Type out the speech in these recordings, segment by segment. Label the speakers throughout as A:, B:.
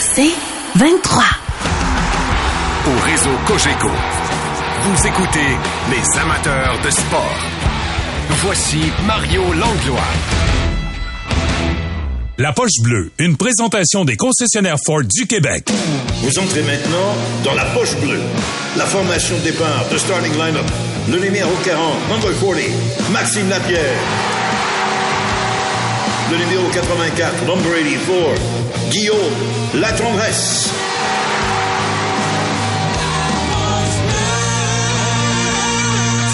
A: C'est 23.
B: Au réseau Cogeco, vous écoutez les amateurs de sport. Voici Mario Langlois.
C: La poche bleue, une présentation des concessionnaires Ford du Québec.
D: Vous entrez maintenant dans la poche bleue. La formation de départ de starting lineup. Le numéro 40, number 40, Maxime Lapierre. Le numéro 84, number 84, Guillaume Latendresse.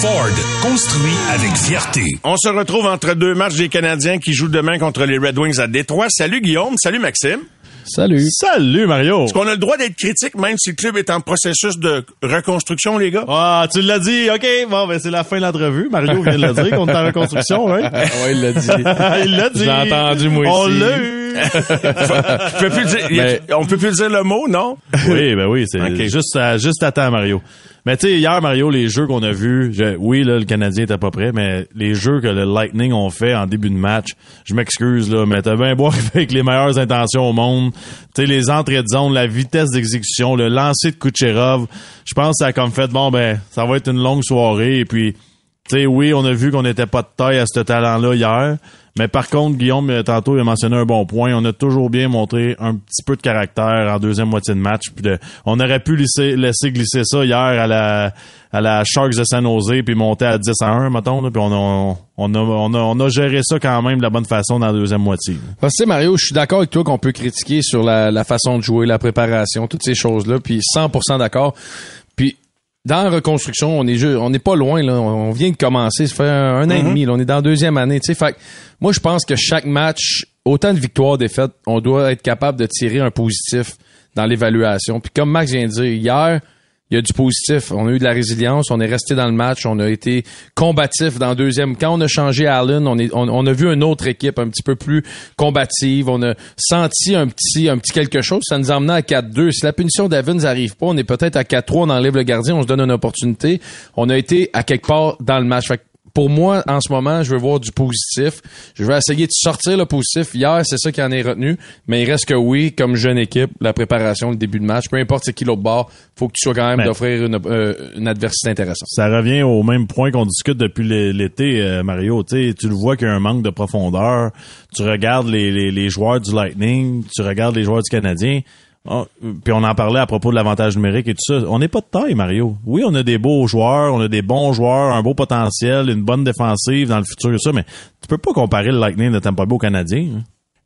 C: Ford, construit avec fierté.
E: On se retrouve entre deux matchs des Canadiens qui jouent demain contre les Red Wings à Détroit. Salut Guillaume, salut Maxime.
F: Salut.
G: Salut Mario.
E: Est-ce qu'on a le droit d'être critique même si le club est en processus de reconstruction, les gars?
G: Ah, tu l'as dit. OK, bon, ben c'est la fin de l'entrevue. Mario vient de le dire qu'on est en reconstruction, hein?
F: oui, il l'a dit.
G: il l'a dit.
F: J'ai entendu, moi
G: On
F: aussi.
G: l'a eu.
E: Je peux plus dire- y a-
F: Mais-
E: On peut plus dire le mot, non?
G: oui, ben oui, c'est
E: Ok.
G: juste, à, juste à temps, Mario. Mais tu sais, hier, Mario, les jeux qu'on a vus, je- oui, là, le Canadien était pas prêt, mais les jeux que le Lightning ont fait en début de match, je m'excuse, là, mais t'as bien beau avec les meilleures intentions au monde. Tu sais, les entrées de zone, la vitesse d'exécution, le lancer de Kucherov, je pense que ça a comme fait, bon, ben, ça va être une longue soirée, et puis, tu sais, oui, on a vu qu'on n'était pas de taille à ce talent-là hier. Mais par contre, Guillaume, euh, tantôt, il a mentionné un bon point. On a toujours bien montré un petit peu de caractère en deuxième moitié de match. Puis on aurait pu laisser, glisser ça hier à la, à la Sharks de San Jose puis monter à 10 à 1, mettons. là. Puis on a, on, a, on, a, géré ça quand même de la bonne façon dans la deuxième moitié.
F: Parce que, Mario, je suis d'accord avec toi qu'on peut critiquer sur la, la façon de jouer, la préparation, toutes ces choses-là, puis 100% d'accord. Dans la reconstruction, on est ju- on n'est pas loin là, on vient de commencer, ça fait un, an et demi, là, on est dans la deuxième année, tu sais. Fait que moi je pense que chaque match, autant de victoires, défaites, on doit être capable de tirer un positif dans l'évaluation. Puis comme Max vient de dire hier, il y a du positif. On a eu de la résilience. On est resté dans le match. On a été combatif dans le deuxième. Quand on a changé Allen, on, est, on, on a vu une autre équipe un petit peu plus combative. On a senti un petit, un petit quelque chose. Ça nous a emmené à 4-2. Si la punition d'Evans n'arrive pas, on est peut-être à 4-3. On enlève le gardien. On se donne une opportunité. On a été à quelque part dans le match. Pour moi, en ce moment, je veux voir du positif. Je veux essayer de sortir le positif. Hier, c'est ça qui en est retenu. Mais il reste que oui, comme jeune équipe, la préparation, le début de match, peu importe c'est qui l'autre bord, faut que tu sois quand même
G: Ben-
F: d'offrir une, euh, une adversité intéressante.
G: Ça revient au même point qu'on discute depuis l'é- l'été, euh, Mario. Tu sais, tu le vois qu'il y a un manque de profondeur. Tu regardes les, les, les joueurs du Lightning, tu regardes les joueurs du Canadien. Ah, puis on en parlait à propos de l'avantage numérique et tout ça. On n'est pas de taille, Mario. Oui, on a des beaux joueurs, on a des bons joueurs, un beau potentiel, une bonne défensive dans le futur et ça, mais tu peux pas comparer le Lightning de Tampa Bay au Canadien. hein.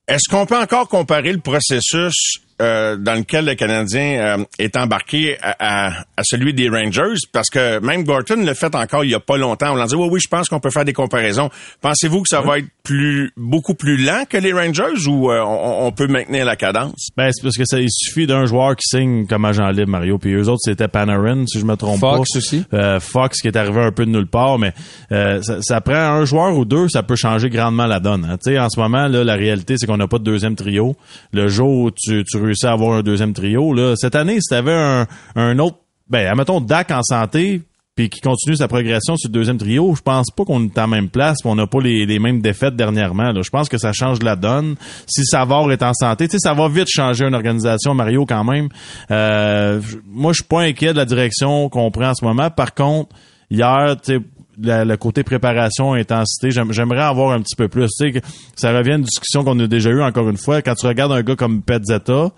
E: Est-ce qu'on peut encore comparer le processus euh, dans lequel le Canadien euh, est embarqué à, à- à celui des Rangers? Parce que même Gorton l'a fait encore il y a pas longtemps. On l'a dit, oui, oui, je pense qu'on peut faire des comparaisons. Pensez-vous que ça va être plus beaucoup plus lent que les Rangers ou euh, on, on peut maintenir la cadence?
G: Ben, c'est parce que ça, il suffit d'un joueur qui signe comme agent libre, Mario. Puis eux autres, c'était Panarin, si je me trompe pas.
F: Fox aussi.
G: Euh, Fox qui est arrivé un peu de nulle part, mais euh, ça, ça prend un joueur ou deux, ça peut changer grandement la donne. hein. Tu sais, en ce moment, là, la réalité, c'est qu'on n'a pas de deuxième trio. Le jour où tu, tu réussis à avoir un deuxième trio, cette année, si t'avais un, un autre, ben, admettons Dak en santé, puis qui continue sa progression sur le deuxième trio, je pense pas qu'on est à même place, puis on n'a pas les, mêmes défaites dernièrement. Je pense que ça change la donne. Si Savard est en santé, tu sais, ça va vite changer une organisation, Mario, quand même. Euh, moi, je suis pas inquiet de la direction qu'on prend en ce moment. Par contre, hier, tu sais, le côté préparation, intensité, j'aime- j'aimerais avoir un petit peu plus. Tu sais, ça revient à une discussion qu'on a déjà eue encore une fois. Quand tu regardes un gars comme Petzetta,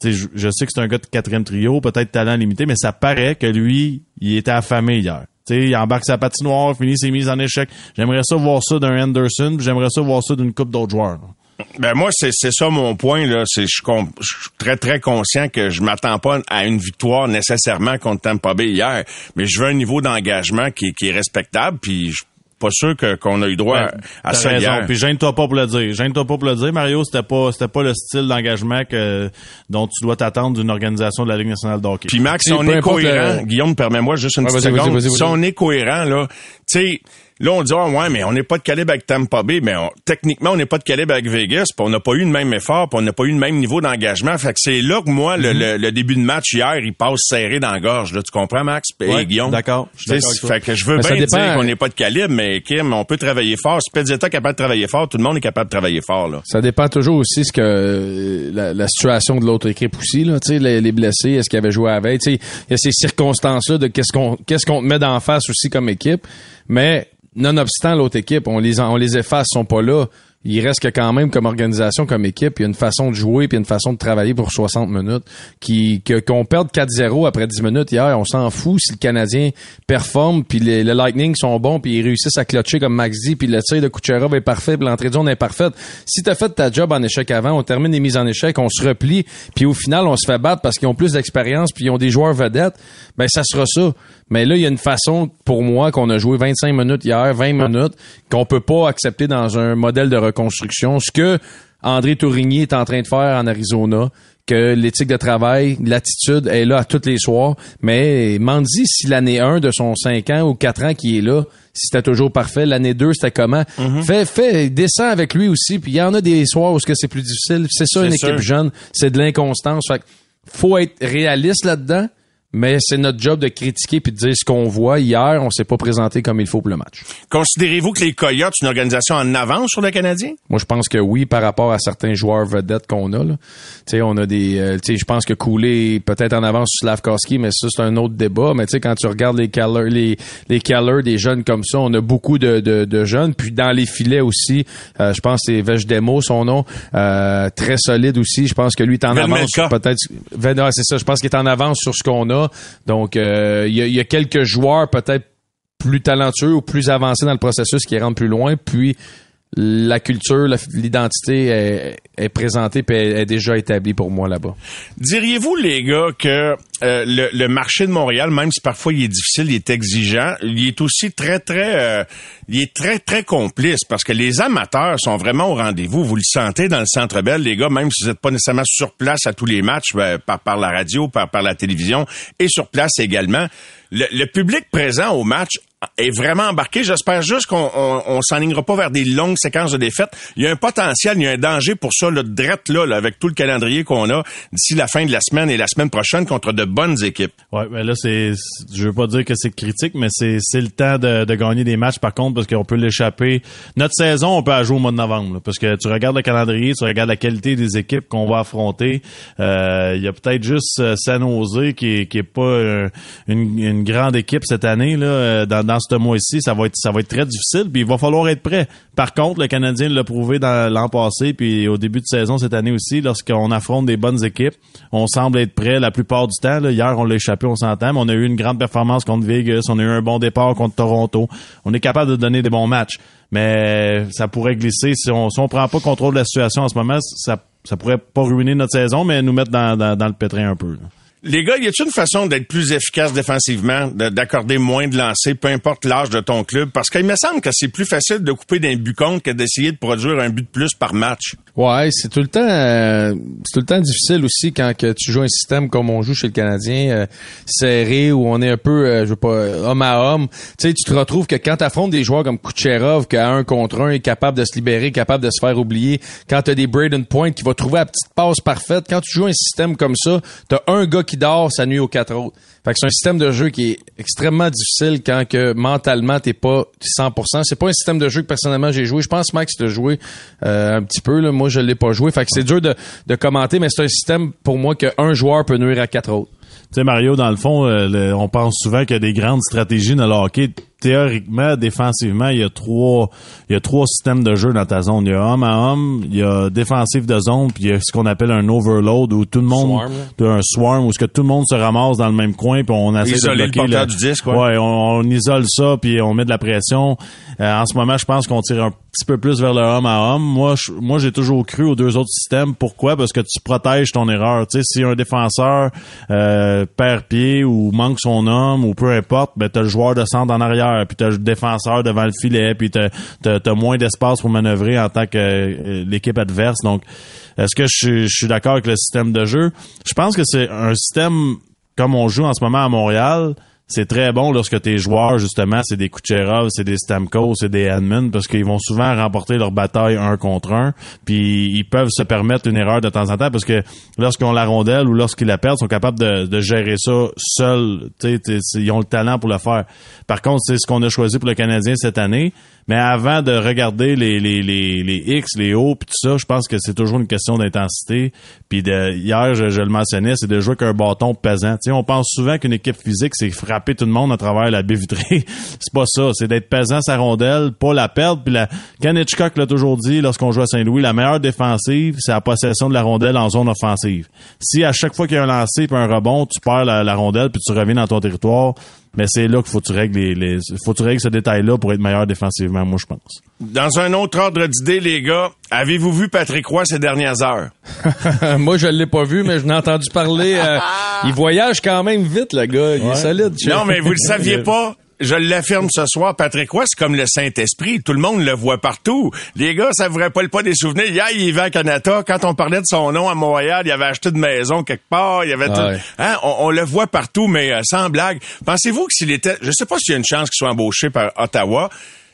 G: tu sais, je, je sais que c'est un gars de quatrième trio, peut-être talent limité, mais ça paraît que lui, il était affamé hier. Tu sais, il embarque sa patinoire, finit ses mises en échec. J'aimerais ça voir ça d'un Anderson, j'aimerais ça voir ça d'une coupe d'autres joueurs.
E: Ben moi, c'est c'est ça mon point. là. C'est Je je suis très, très conscient que je m'attends pas à une victoire nécessairement contre Tampa Bay hier, mais je veux un niveau d'engagement qui, qui est respectable, puis je suis pas sûr que- qu'on a eu droit
G: Ben,
E: à ça
G: raison.
E: hier.
G: Puis gêne-toi pas pour le dire. Gêne-toi pas pour le dire, Mario. C'était pas, c'était pas le style d'engagement que dont tu dois t'attendre d'une organisation de la Ligue nationale de hockey.
E: Puis Max, si on est cohérent,
F: le-
E: Guillaume, permets-moi juste une
F: Ouais,
E: petite
F: vas-y,
E: seconde.
F: vas-y, vas-y.
E: Si on est cohérent, là, tu sais, Là, on dit, ah, ouais, mais on n'est pas de calibre avec Tampa Bay, mais on- techniquement, on n'est pas de calibre avec Vegas, puis on n'a pas eu le même effort, puis on n'a pas eu le même niveau d'engagement. Fait que c'est là que moi, le,
G: Mhm.
E: le- le début de match hier, il passe serré dans la gorge. Là, tu comprends, Max? Et
G: Ouais,
E: Guillaume?
G: d'accord.
E: Fait que je veux
F: Mais
E: bien
F: dépend,
E: dire qu'on
F: euh,
E: n'est pas de calibre, mais Kim, on peut travailler fort. Si Pezzetta est capable de travailler fort, tout le monde est capable de travailler fort, là.
F: Ça dépend toujours aussi ce que euh, la, la situation de l'autre équipe aussi là, tu sais les, les blessés, est-ce qu'ils avaient joué à veille, tu sais, il y a ces circonstances là de qu'est-ce qu'on qu'est-ce qu'on te met d'en face aussi comme équipe, mais nonobstant l'autre équipe, on les on les efface, sont pas là. Il reste que quand même comme organisation, comme équipe, il y a une façon de jouer puis une façon de travailler pour 60 minutes. Qui qu'on perde 4-0 après 10 minutes hier, on s'en fout si le Canadien performe puis les, les Lightning sont bons puis ils réussissent à clutcher comme Max dit puis le tir de Kucherov est parfait puis l'entrée de zone est parfaite. Si t'as fait ta job en échec avant, on termine les mises en échec, on se replie puis au final on se fait battre parce qu'ils ont plus d'expérience puis ils ont des joueurs vedettes, ben ça sera ça. Mais là il y a une façon pour moi qu'on a joué 25 minutes hier, 20 minutes qu'on peut pas accepter dans un modèle de reconstruction ce que André Tourigny est en train de faire en Arizona que l'éthique de travail, l'attitude est là à tous les soirs. Mais Mandy, si l'année 1 de son 5 ans ou 4 ans qui est là, si c'était toujours parfait, l'année 2, c'était comment? Fais, fais, descends avec lui aussi. Puis il y en a des soirs où ce que c'est plus difficile. C'est ça, une équipe jeune. C'est de l'inconstance. Fait faut être réaliste là-dedans. Mais c'est notre job de critiquer puis de dire ce qu'on voit. Hier, on s'est pas présenté comme il faut pour le match.
E: Considérez-vous que les Coyotes, une organisation en avance sur le Canadien?
F: Moi, je pense que oui, par rapport à certains joueurs vedettes qu'on a. Là. Tu sais, on a des. euh, tu sais, je pense que Coulé est peut-être en avance sur Slavkowski, mais ça, c'est un autre débat. Mais tu sais, quand tu regardes les Keller, les, les des jeunes comme ça, on a beaucoup de, de, de jeunes. Puis dans les filets aussi, euh, je pense que c'est Vejdemo, son nom, euh, très solide aussi. Je pense que lui est en avance. Peut-être. C'est ça. Je pense qu'il est en avance sur ce qu'on a. Donc, euh, il y, a, quelques joueurs peut-être plus talentueux ou plus avancés dans le processus qui rentrent plus loin. La culture, l'identité est, est présentée puis est, déjà établie pour moi là-bas.
E: Diriez-vous, les gars, que euh, le, le marché de Montréal, même si parfois il est difficile, il est exigeant, il est aussi très, très, euh, il est très, très complice parce que les amateurs sont vraiment au rendez-vous. Vous le sentez dans le Centre Bell, les gars, même si vous n'êtes pas nécessairement sur place à tous les matchs, ben, par, par la radio, par, par la télévision et sur place également. Le, le public présent au match est vraiment embarqué. J'espère juste qu'on on, on s'enlignera pas vers des longues séquences de défaites. Il y a un potentiel, il y a un danger pour ça, le drette là, là, avec tout le calendrier qu'on a d'ici la fin de la semaine et la semaine prochaine contre de bonnes équipes.
G: Ouais, mais là, c'est, je veux pas dire que c'est critique, mais c'est, c'est le temps de, de gagner des matchs, par contre, parce qu'on peut l'échapper. Notre saison, on peut la jouer au mois de novembre, là, parce que tu regardes le calendrier, tu regardes la qualité des équipes qu'on va affronter. Euh, Il y a peut-être juste euh, San Jose qui qui est pas euh, une, une grande équipe cette année, là, dans ce mois-ci. Ça va être, très difficile, puis il va falloir être prêt. Par contre, le Canadien l'a prouvé l'an passé, puis au début de saison cette année aussi, lorsqu'on affronte des bonnes équipes, on semble être prêt la plupart du temps. Hier, on l'a échappé, on s'entend, mais on a eu une grande performance contre Vegas, on a eu un bon départ contre Toronto. On est capable de donner des bons matchs, mais ça pourrait glisser si on si on prend pas contrôle de la situation en ce moment, ça ça pourrait pas ruiner notre saison, mais nous mettre dans, le pétrin un peu.
E: Les gars, y a-t-il une façon d'être plus efficace défensivement, de- d'accorder moins de lancers, peu importe l'âge de ton club? Parce qu'il me semble que c'est plus facile de couper d'un but contre que d'essayer de produire un but de plus par match.
F: Ouais, c'est tout le temps euh, c'est tout le temps difficile aussi quand tu joues un système comme on joue chez le Canadien euh, serré où on est un peu euh, je veux pas homme à homme. Tu sais, tu te retrouves que quand affrontes des joueurs comme Kucherov qui à un contre un est capable de se libérer, capable de se faire oublier, quand tu as des Braden Point qui va trouver la petite passe parfaite, quand tu joues un système comme ça, tu as un gars qui dort, ça nuit aux quatre autres. Fait que c'est un système de jeu qui est extrêmement difficile quand que mentalement t'es pas 100%. C'est pas un système de jeu que personnellement j'ai joué. Je pense Max tu joué euh, un petit peu. Moi je l'ai pas joué. Fait que c'est dur de, commenter, mais c'est un système pour moi qu'un joueur peut nuire à quatre autres.
G: Tu sais, Mario, dans le fond, euh, on pense souvent qu'il y a des grandes stratégies dans le hockey. Théoriquement, défensivement, il y a trois, il y a trois systèmes de jeu dans ta zone. Il y a homme à homme, il y a défensif de zone, puis il y a ce qu'on appelle un overload où tout le monde,
F: Swarm,
G: un swarm où ce que tout le monde se ramasse dans le même coin, puis on essaie
E: Isoler
G: de
E: le
G: bloquer
E: porteur du disque, ouais.
G: ouais, on, on isole ça, puis on met de la pression. Euh, en ce moment, je pense qu'on tire un petit peu plus vers le homme à homme. Moi, je- moi, j'ai toujours cru aux deux autres systèmes. Pourquoi? Parce que tu protèges ton erreur. Tu sais, si un défenseur euh, perd pied ou manque son homme ou peu importe, ben t'as le joueur de centre en arrière, puis t'as défenseur devant le filet, puis t'as t'as moins d'espace pour manœuvrer en tant que euh, l'équipe adverse. Donc, est-ce que je, je suis d'accord avec le système de jeu? Je pense que c'est un système comme on joue en ce moment à Montréal c'est très bon lorsque tes joueurs, justement, c'est des Kucherov, c'est des Stamkos, c'est des Edmund, parce qu'ils vont souvent remporter leur bataille un contre un, puis ils peuvent se permettre une erreur de temps en temps, parce que lorsqu'on la rondelle ou lorsqu'ils la perdent, ils sont capables de, gérer ça seuls. Ils ont le talent pour le faire. Par contre, c'est ce qu'on a choisi pour le Canadien cette année. Mais avant de regarder les, les, les, les X, les O, puis tout ça, je pense que c'est toujours une question d'intensité. Puis de, hier, je, le mentionnais, c'est de jouer avec bâton pesant. sais, on pense souvent qu'une équipe physique, c'est tout le monde à travers la baie vitrée. c'est pas ça. C'est d'être pesant sa rondelle, pas la perdre. Puis la Ken l'a toujours dit lorsqu'on joue à Saint-Louis, la meilleure défensive, c'est la possession de la rondelle en zone offensive. Si à chaque fois qu'il y a un lancer puis un rebond, tu perds la, la rondelle puis tu reviens dans ton territoire, mais c'est là qu'il faut que tu règles les, faut que tu règles ce détail-là pour être meilleur défensivement, moi je pense.
E: Dans un autre ordre d'idée, les gars, avez-vous vu Patrick Roy ces dernières heures?
F: moi je l'ai pas vu, mais je n'ai entendu parler. Euh, il voyage quand même vite, le gars. Il est solide.
E: Non, mais vous le saviez pas? Je l'affirme ce soir, Patrick Roy, c'est comme le Saint-Esprit. Tout le monde le voit partout. Les gars, ça vous rappelle pas des souvenirs? Hier, il va à Canada. Quand on parlait de son nom à Montréal, il avait acheté une maison quelque part. Il avait tout... hein? on, le voit partout, mais euh, sans blague. Pensez-vous que s'il était... Je sais pas s'il y a une chance qu'il soit embauché par Ottawa,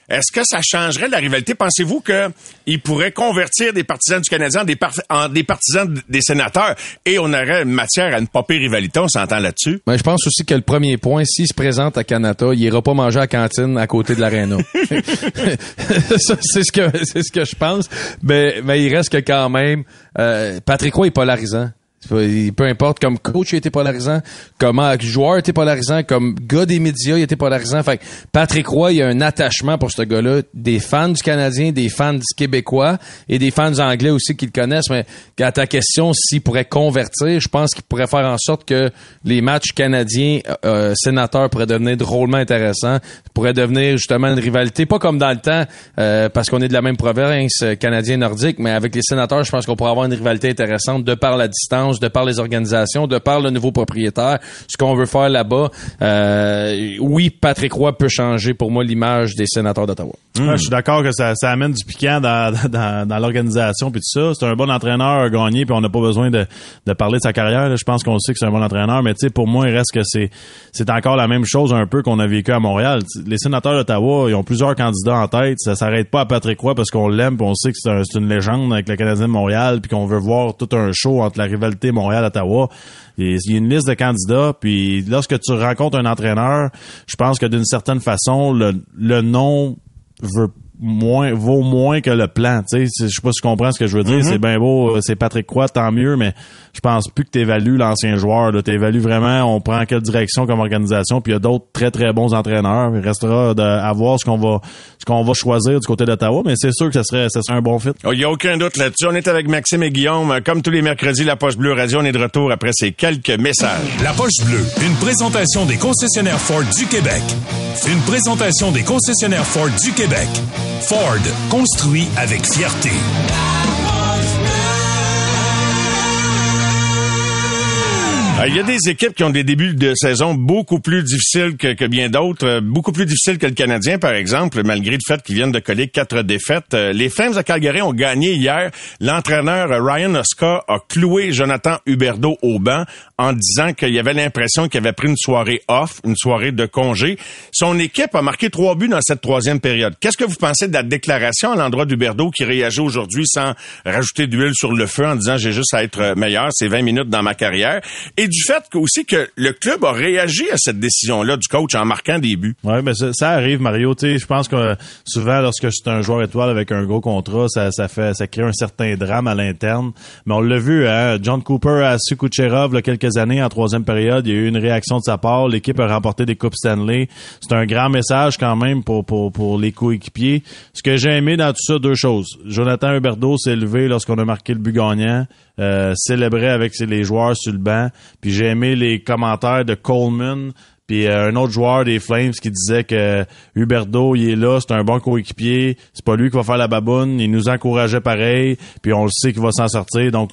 E: est-ce que ça changerait la rivalité? Pensez-vous qu'il pourrait convertir des partisans du Canadien en des, partisans des sénateurs? Et on aurait matière à une popée rivalité? On s'entend là-dessus?
F: Mais je pense aussi que le premier point, s'il se présente à Canada, il ira pas manger à la cantine à côté de l'aréna. c'est ce que c'est ce que je pense. Mais, mais il reste que quand même, euh, Patrick Roy est polarisant. Peu importe, comme coach, il était polarisant, comme joueur, il était polarisant, comme gars des médias, il était polarisant. Fait Patrick Roy, il y a un attachement pour ce gars-là, des fans du Canadien, des fans du Québécois et des fans anglais aussi qui le connaissent. Mais à ta question, s'il pourrait convertir, je pense qu'il pourrait faire en sorte que les matchs canadiens euh, euh sénateurs pourraient devenir drôlement intéressants, pourraient devenir justement une rivalité, pas comme dans le temps, euh, parce qu'on est de la même province, euh, canadien nordique, mais avec les sénateurs, je pense qu'on pourrait avoir une rivalité intéressante de par la distance de par les organisations, de par le nouveau propriétaire, ce qu'on veut faire là-bas. Euh, oui, Patrick Roy peut changer pour moi l'image des sénateurs d'Ottawa.
G: je suis d'accord que ça, amène du piquant dans, l'organisation puis tout ça. C'est un bon entraîneur à gagner puis on n'a pas besoin de, parler de sa carrière. Je pense qu'on sait que c'est un bon entraîneur, mais tu pour moi, il reste que c'est encore la même chose un peu qu'on a vécu à Montréal. Les sénateurs d'Ottawa, ils ont plusieurs candidats en tête. Ça s'arrête pas à Patrick Roy parce qu'on l'aime on sait que c'est une légende avec le Canadien de Montréal puis qu'on veut voir tout un show entre la rivalité Montréal, Ottawa. Il y a une liste de candidats, puis lorsque tu rencontres un entraîneur, je pense que d'une certaine façon, le, nom veut moins vaut moins que le plan. Tu sais, je sais pas si tu comprends ce que je veux dire. Mm-hmm. C'est bien beau, euh, c'est Patrick Croix, tant mieux, mais je pense plus que tu évalues l'ancien joueur. Tu évalues vraiment, on prend quelle direction comme organisation. Puis il y a d'autres très très bons entraîneurs. Il restera de, à voir ce qu'on va ce qu'on va choisir du côté d'Ottawa, mais c'est sûr que ce serait, ce serait un bon fit.
E: Il y a aucun doute là-dessus. On est avec Maxime et Guillaume. Comme tous les mercredis, la Poche Bleue Radio, on est de retour après ces quelques messages.
C: La Poche Bleue, une présentation des concessionnaires Ford du Québec. Une présentation des concessionnaires Ford du Québec. Ford, construit avec fierté.
E: Il y a des équipes qui ont des débuts de saison beaucoup plus difficiles que, bien d'autres, euh, beaucoup plus difficiles que le Canadien, par exemple, malgré le fait qu'ils viennent de coller quatre défaites. Euh, les Flames de Calgary ont gagné hier. L'entraîneur Ryan Oscar a cloué Jonathan Huberdeau au banc en disant qu'il avait l'impression qu'il avait pris une soirée off, une soirée de congé. Son équipe a marqué trois buts dans cette troisième période. Qu'est-ce que vous pensez de la déclaration à l'endroit d'Huberdeau qui réagit aujourd'hui sans rajouter d'huile sur le feu en disant j'ai juste à être meilleur, c'est 20 minutes dans ma carrière et du fait que aussi que le club a réagi à cette décision-là du coach en marquant des buts.
G: Oui, mais ça, arrive, Mario. je pense que souvent, lorsque c'est un joueur étoile avec un gros contrat, ça, ça fait, ça crée un certain drame à l'interne. Mais on l'a vu, hein, John Cooper a su Kucherov, il y a quelques années, en troisième période, il y a eu une réaction de sa part. L'équipe a remporté des coupes Stanley. C'est un grand message quand même pour, pour, pour les coéquipiers. Ce que j'ai aimé dans tout ça, deux choses. Jonathan Huberdeau s'est levé lorsqu'on a marqué le but gagnant. Euh, célébrait avec les joueurs sur le banc. Puis j'ai aimé les commentaires de Coleman, puis euh, un autre joueur des Flames qui disait que Huberdo, il est là, c'est un bon coéquipier, c'est pas lui qui va faire la baboune, il nous encourageait pareil, puis on le sait qu'il va s'en sortir. Donc,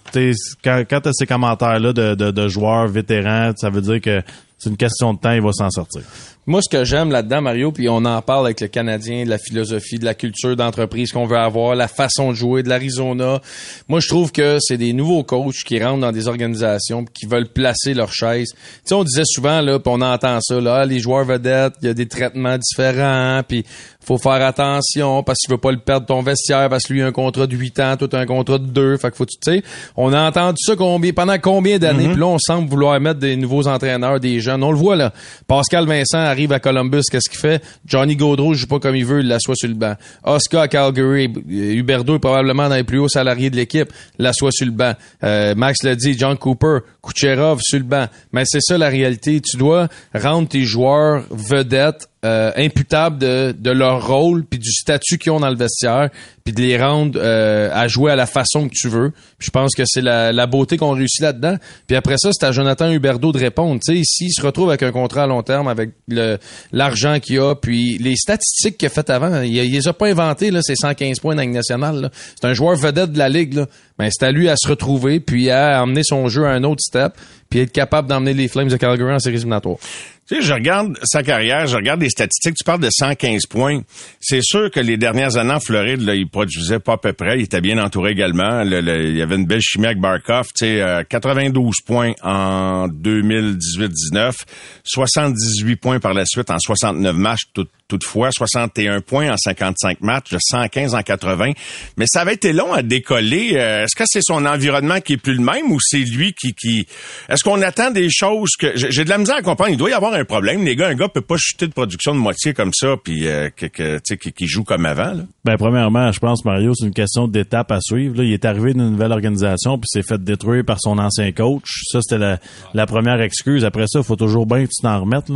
G: quand, quand tu as ces commentaires-là de, de, joueurs vétérans, ça veut dire que c'est une question de temps, il va s'en sortir.
F: Moi, ce que j'aime là-dedans, Mario, puis on en parle avec le Canadien, de la philosophie, de la culture d'entreprise qu'on veut avoir, la façon de jouer, de l'Arizona. Moi, je trouve que c'est des nouveaux coachs qui rentrent dans des organisations qui veulent placer leur chaise. Tu sais, on disait souvent, là, puis on entend ça, là, ah, les joueurs vedettes, il y a des traitements différents, puis faut faire attention parce que tu veux pas le perdre ton vestiaire parce que lui a un contrat de 8 ans, toi un contrat de 2. Fait que faut tu sais, on a entendu ça combien pendant combien d'années,
E: Mhm.
F: puis là on semble vouloir mettre des nouveaux entraîneurs, des jeunes. On le voit là. Pascal Vincent arrive à Columbus, qu'est-ce qu'il fait? Johnny Gaudreau joue pas comme il veut, il l'assoit sur le banc. Oscar à Calgary, Huberdo est probablement dans les plus hauts salariés de l'équipe, l'assoit sur le banc. Euh, Max l'a dit, John Cooper, Kucherov sur le banc. Mais c'est ça la réalité, tu dois rendre tes joueurs vedettes euh, imputables de, leur rôle puis du statut qu'ils ont dans le vestiaire puis de les rendre euh, à jouer à la façon que tu veux. Je pense que c'est la, beauté qu'on réussit là-dedans. Puis après ça, c'est à Jonathan Huberdeau de répondre. Tu sais, ici, il se retrouve avec un contrat à long terme avec l'argent qu'il a puis les statistiques qu'il a faites avant, il, il les a pas inventées là, ces 115 points dans nationale. C'est un joueur vedette de la ligue là. Ben, c'est à lui à se retrouver puis à emmener son jeu à un autre step puis être capable d'emmener les Flames de Calgary en séries éliminatoires.
E: Tu sais, je regarde sa carrière, je regarde les statistiques. Tu parles de 115 points. C'est sûr que les dernières années en Floride, là, il produisait pas à peu près. Il était bien entouré également. Le- le- il y avait une belle chimie avec Barkov. Tu sais, euh, 92 points en 2018-19, 78 points par la suite en 69 matchs tout- toutefois, 61 points en 55 matchs, 115 en 80. Mais ça avait été long à décoller. Euh, Est-ce que c'est son environnement qui est plus le même ou c'est lui qui... qui... Est-ce qu'on attend des choses que... J'ai de la misère à comprendre. Il doit y avoir un problème. Les gars, un gars peut pas chuter de production de moitié comme ça puis euh, que, que, qui, qui joue comme avant. Là.
G: Ben premièrement, je pense Mario, c'est une question d'étape à suivre. Là, il est arrivé d'une nouvelle organisation puis s'est fait détruire par son ancien coach. Ça c'était la, première excuse. Après ça, faut toujours bien que tu t'en remettes.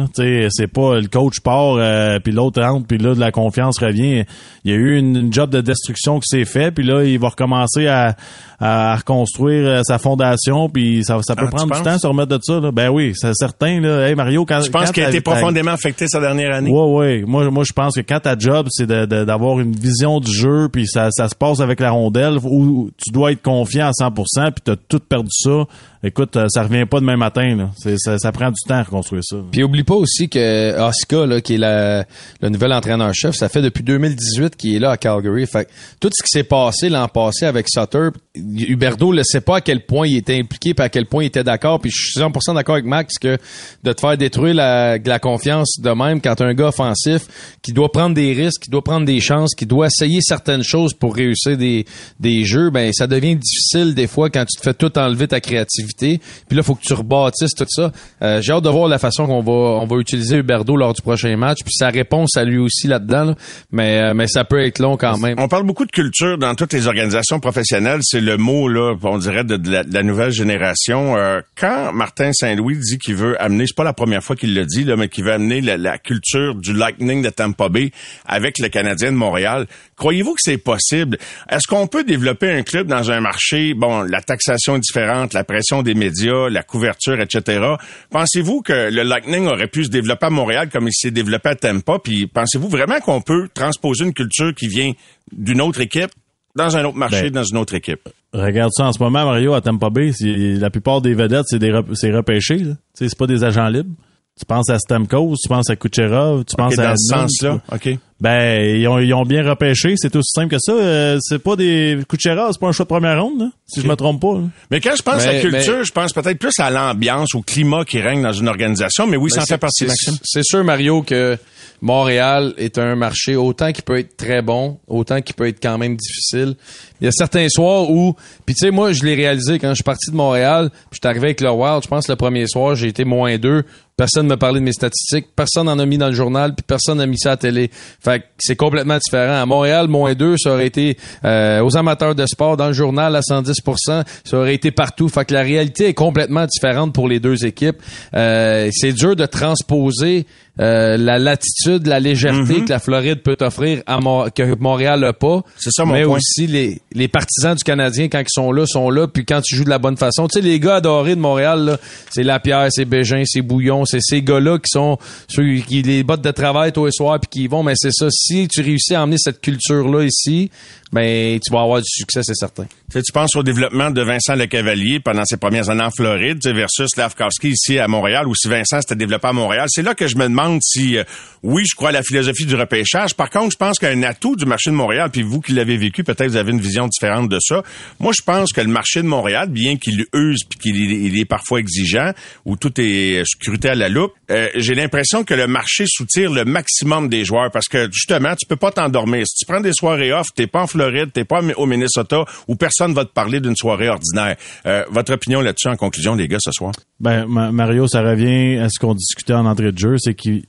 G: C'est pas le coach part euh, puis l'autre rentre puis là de la confiance revient. Il y a eu une, une job de destruction qui s'est fait puis là il va recommencer à, à reconstruire euh, sa fondation puis ça, ça peut
E: Ah, tu
G: prendre du temps à se remettre de ça. Là. Ben oui, c'est certain. Là. Hey Mario, quand
E: Je pense qu'il a été profondément affecté sa dernière année?
G: Ouais, ouais. Moi, moi, je pense que quand ta job, c'est d'avoir une vision du jeu, puis ça, ça se passe avec la rondelle, où tu dois être confiant à 100%, puis t'as tout perdu ça. Écoute, euh, ça revient pas demain matin. Là. Ça, ça prend du temps à reconstruire ça.
F: Puis oublie pas aussi que Oscar, là, qui est la, le nouvel entraîneur-chef, ça fait depuis 2018 qu'il est là à Calgary. Fait que tout ce qui s'est passé l'an passé avec Sutter, Huberdo ne sait pas à quel point il était impliqué, puis à quel point il était d'accord. Puis je suis 100% d'accord avec Max que de te faire détruire la, la confiance de même quand un gars offensif qui doit prendre des risques, qui doit prendre des chances, qui doit essayer certaines choses pour réussir des, des jeux, ben ça devient difficile des fois quand tu te fais tout enlever ta créativité. Puis là, faut que tu rebâtisses tout ça. Euh, J'ai hâte de voir la façon qu'on va on va utiliser Huberdo lors du prochain match, puis sa réponse à lui aussi là-dedans. là. Mais euh, mais ça peut être long quand même.
E: On parle beaucoup de culture dans toutes les organisations professionnelles. C'est le mot, là, on dirait, de, de la, de la nouvelle génération. Euh, quand Martin Saint-Louis dit qu'il veut amener, c'est pas la première fois qu'il le dit, là, mais qu'il veut amener la, la culture du Lightning de Tampa Bay avec le Canadien de Montréal, croyez-vous que c'est possible? Est-ce qu'on peut développer un club dans un marché, bon, la taxation est différente, la pression des médias, la couverture, etc. Pensez-vous que le Lightning aurait pu se développer à Montréal comme il s'est développé à Tampa? Puis pensez-vous vraiment qu'on peut transposer une culture qui vient d'une autre équipe dans un autre marché,
G: Ben,
E: dans une autre équipe?
G: Regarde ça en ce moment, Mario, à Tampa Bay, la plupart des vedettes, c'est des rep- c'est repêché. là. Tu sais, C'est pas des agents libres. Tu penses à Stamkos, tu penses à Kucherov, tu penses à
E: dans ce sens-là, OK.
G: Ben, ils ont, ils ont bien repêché, c'est aussi simple que ça. Euh, c'est pas des Kucherov, c'est pas un choix de première ronde, là, si je me trompe pas. là.
E: Mais quand je pense
F: Mais-
E: à la culture,
F: mais-
E: je pense peut-être plus à l'ambiance, au climat qui règne dans une organisation, mais oui, ça en
F: Ben,
E: fait partie,
F: c'est-
E: Maxime.
F: C'est sûr, Mario, que Montréal est un marché autant qui peut être très bon, autant qui peut être quand même difficile. Il y a certains soirs où, puis tu sais, moi, je l'ai réalisé quand je suis parti de Montréal, puis je suis arrivé avec le Wild, je pense le premier soir, j'ai été moins deux. Personne ne me parlait de mes statistiques, personne n'en a mis dans le journal, puis personne n'a mis ça à la télé. Fait que c'est complètement différent. À Montréal, moins deux, ça aurait été euh, aux amateurs de sport, dans le journal à 110% ça aurait été partout. Fait que la réalité est complètement différente pour les deux équipes. Euh, c'est dur de transposer euh, la latitude, la légèreté que la Floride peut offrir à Mo- que Montréal n'a pas.
E: C'est ça, mon
F: Mais
E: point.
F: aussi les, les partisans du Canadien quand ils sont là sont là. Puis quand tu joues de la bonne façon, tu sais les gars adorés de Montréal c'est Lapierre, c'est Bégin, c'est Bouillon, c'est ces gars-là qui sont ceux qui les bottes de travail tous les soirs puis qui y vont. Mais c'est ça. Si tu réussis à emmener cette culture là ici, ben tu vas avoir du succès, c'est certain.
E: Tu, sais, tu penses au développement de Vincent Lecavalier pendant ses premières années en Floride versus Lavkowski ici à Montréal, ou si Vincent s'était développé à Montréal. C'est là que je me demande si, euh, oui, je crois à la philosophie du repêchage. Par contre, je pense qu'un atout du marché de Montréal, puis vous qui l'avez vécu, peut-être vous avez une vision différente de ça. Moi, je pense que le marché de Montréal, bien qu'il use puis qu'il il est parfois exigeant, où tout est scruté à la loupe, euh, j'ai l'impression que le marché soutire le maximum des joueurs parce que justement, tu peux pas t'endormir. Si tu prends des soirées off, t'es pas en Floride, t'es pas au Minnesota, où personne va te parler d'une soirée ordinaire. Euh, votre opinion là-dessus en conclusion, les gars, ce soir?
G: Ben, Mario, ça revient à ce qu'on discutait en entrée de jeu, c'est qu'il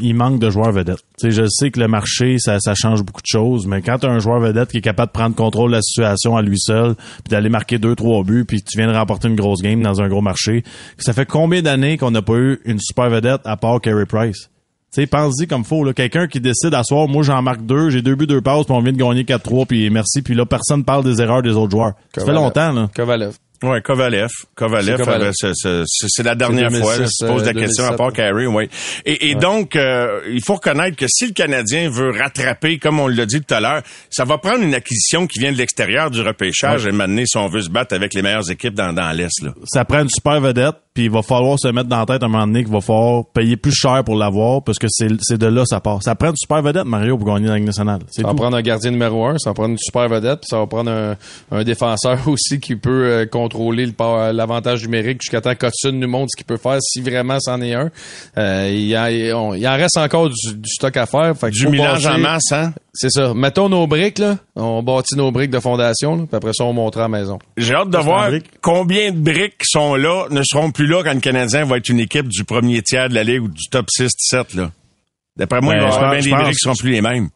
G: il manque de joueurs vedettes. je sais que le marché, ça, ça change beaucoup de choses, mais quand tu as un joueur vedette qui est capable de prendre contrôle de la situation à lui seul, puis d'aller marquer deux, trois buts, puis tu viens de remporter une grosse game dans un gros marché, ça fait combien d'années qu'on n'a pas eu une super vedette à part Carey Price? Tu sais, pense-y comme faut, là. Quelqu'un qui décide à soir, moi j'en marque deux, j'ai deux buts, deux passes, puis on vient de gagner 4-3, puis merci, puis là, personne parle des erreurs des autres joueurs. Ça fait longtemps, là.
F: Kovalev.
E: Ouais, Kovalev. Kovalev, c'est la dernière fois. je pose la question à part Carey, oui. Et, et donc, euh, il faut reconnaître que si le Canadien veut rattraper, comme on l'a dit tout à l'heure, ça va prendre une acquisition qui vient de l'extérieur du repêchage et maintenant, si on veut se battre avec les meilleures équipes dans, dans l'Est.
G: Ça prend une super vedette, puis il va falloir se mettre dans la tête à un moment donné qu'il va falloir payer plus cher pour l'avoir parce que c'est de là ça part. Ça prend une super vedette, Mario, pour gagner la Ligue nationale.
F: Ça va prendre un gardien numéro un, ça va prendre une super vedette, puis ça va prendre un, un défenseur aussi qui peut euh, contrôler l'avantage numérique jusqu'à temps qu'Hudson nous montre ce qu'il peut faire si vraiment c'en est un. Euh, il, y a, il en reste encore du, stock à faire. Fait
E: du mélange en masse, hein?
F: C'est ça. Mettons nos briques, là. On bâtit nos briques de fondation, puis après ça, on montrera à la maison.
E: J'ai hâte de voir combien de briques qui sont là ne seront plus là quand le Canadien va être une équipe du premier tiers de la Ligue ou du top 6-7, là. D'après moi, il va bien des briques qui seront plus les mêmes.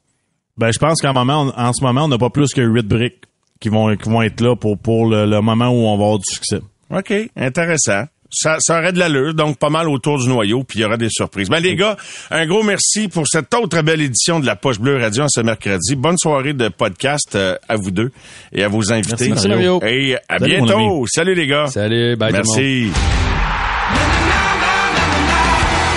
G: Ben, je pense qu'en moment, en ce moment, on n'a pas plus que 8 briques qui vont, qui vont être là pour, pour le, moment où on va avoir du succès.
E: OK, intéressant. Ça, ça aurait de l'allure, donc pas mal autour du noyau, puis il y aura des surprises. Ben les gars, un gros merci pour cette autre belle édition de la Poche Bleue Radio ce mercredi. Bonne soirée de podcast euh, à vous deux et à vos invités.
F: Merci, Mario.
E: Et à bientôt. Salut les gars.
F: Salut, bye
E: Merci.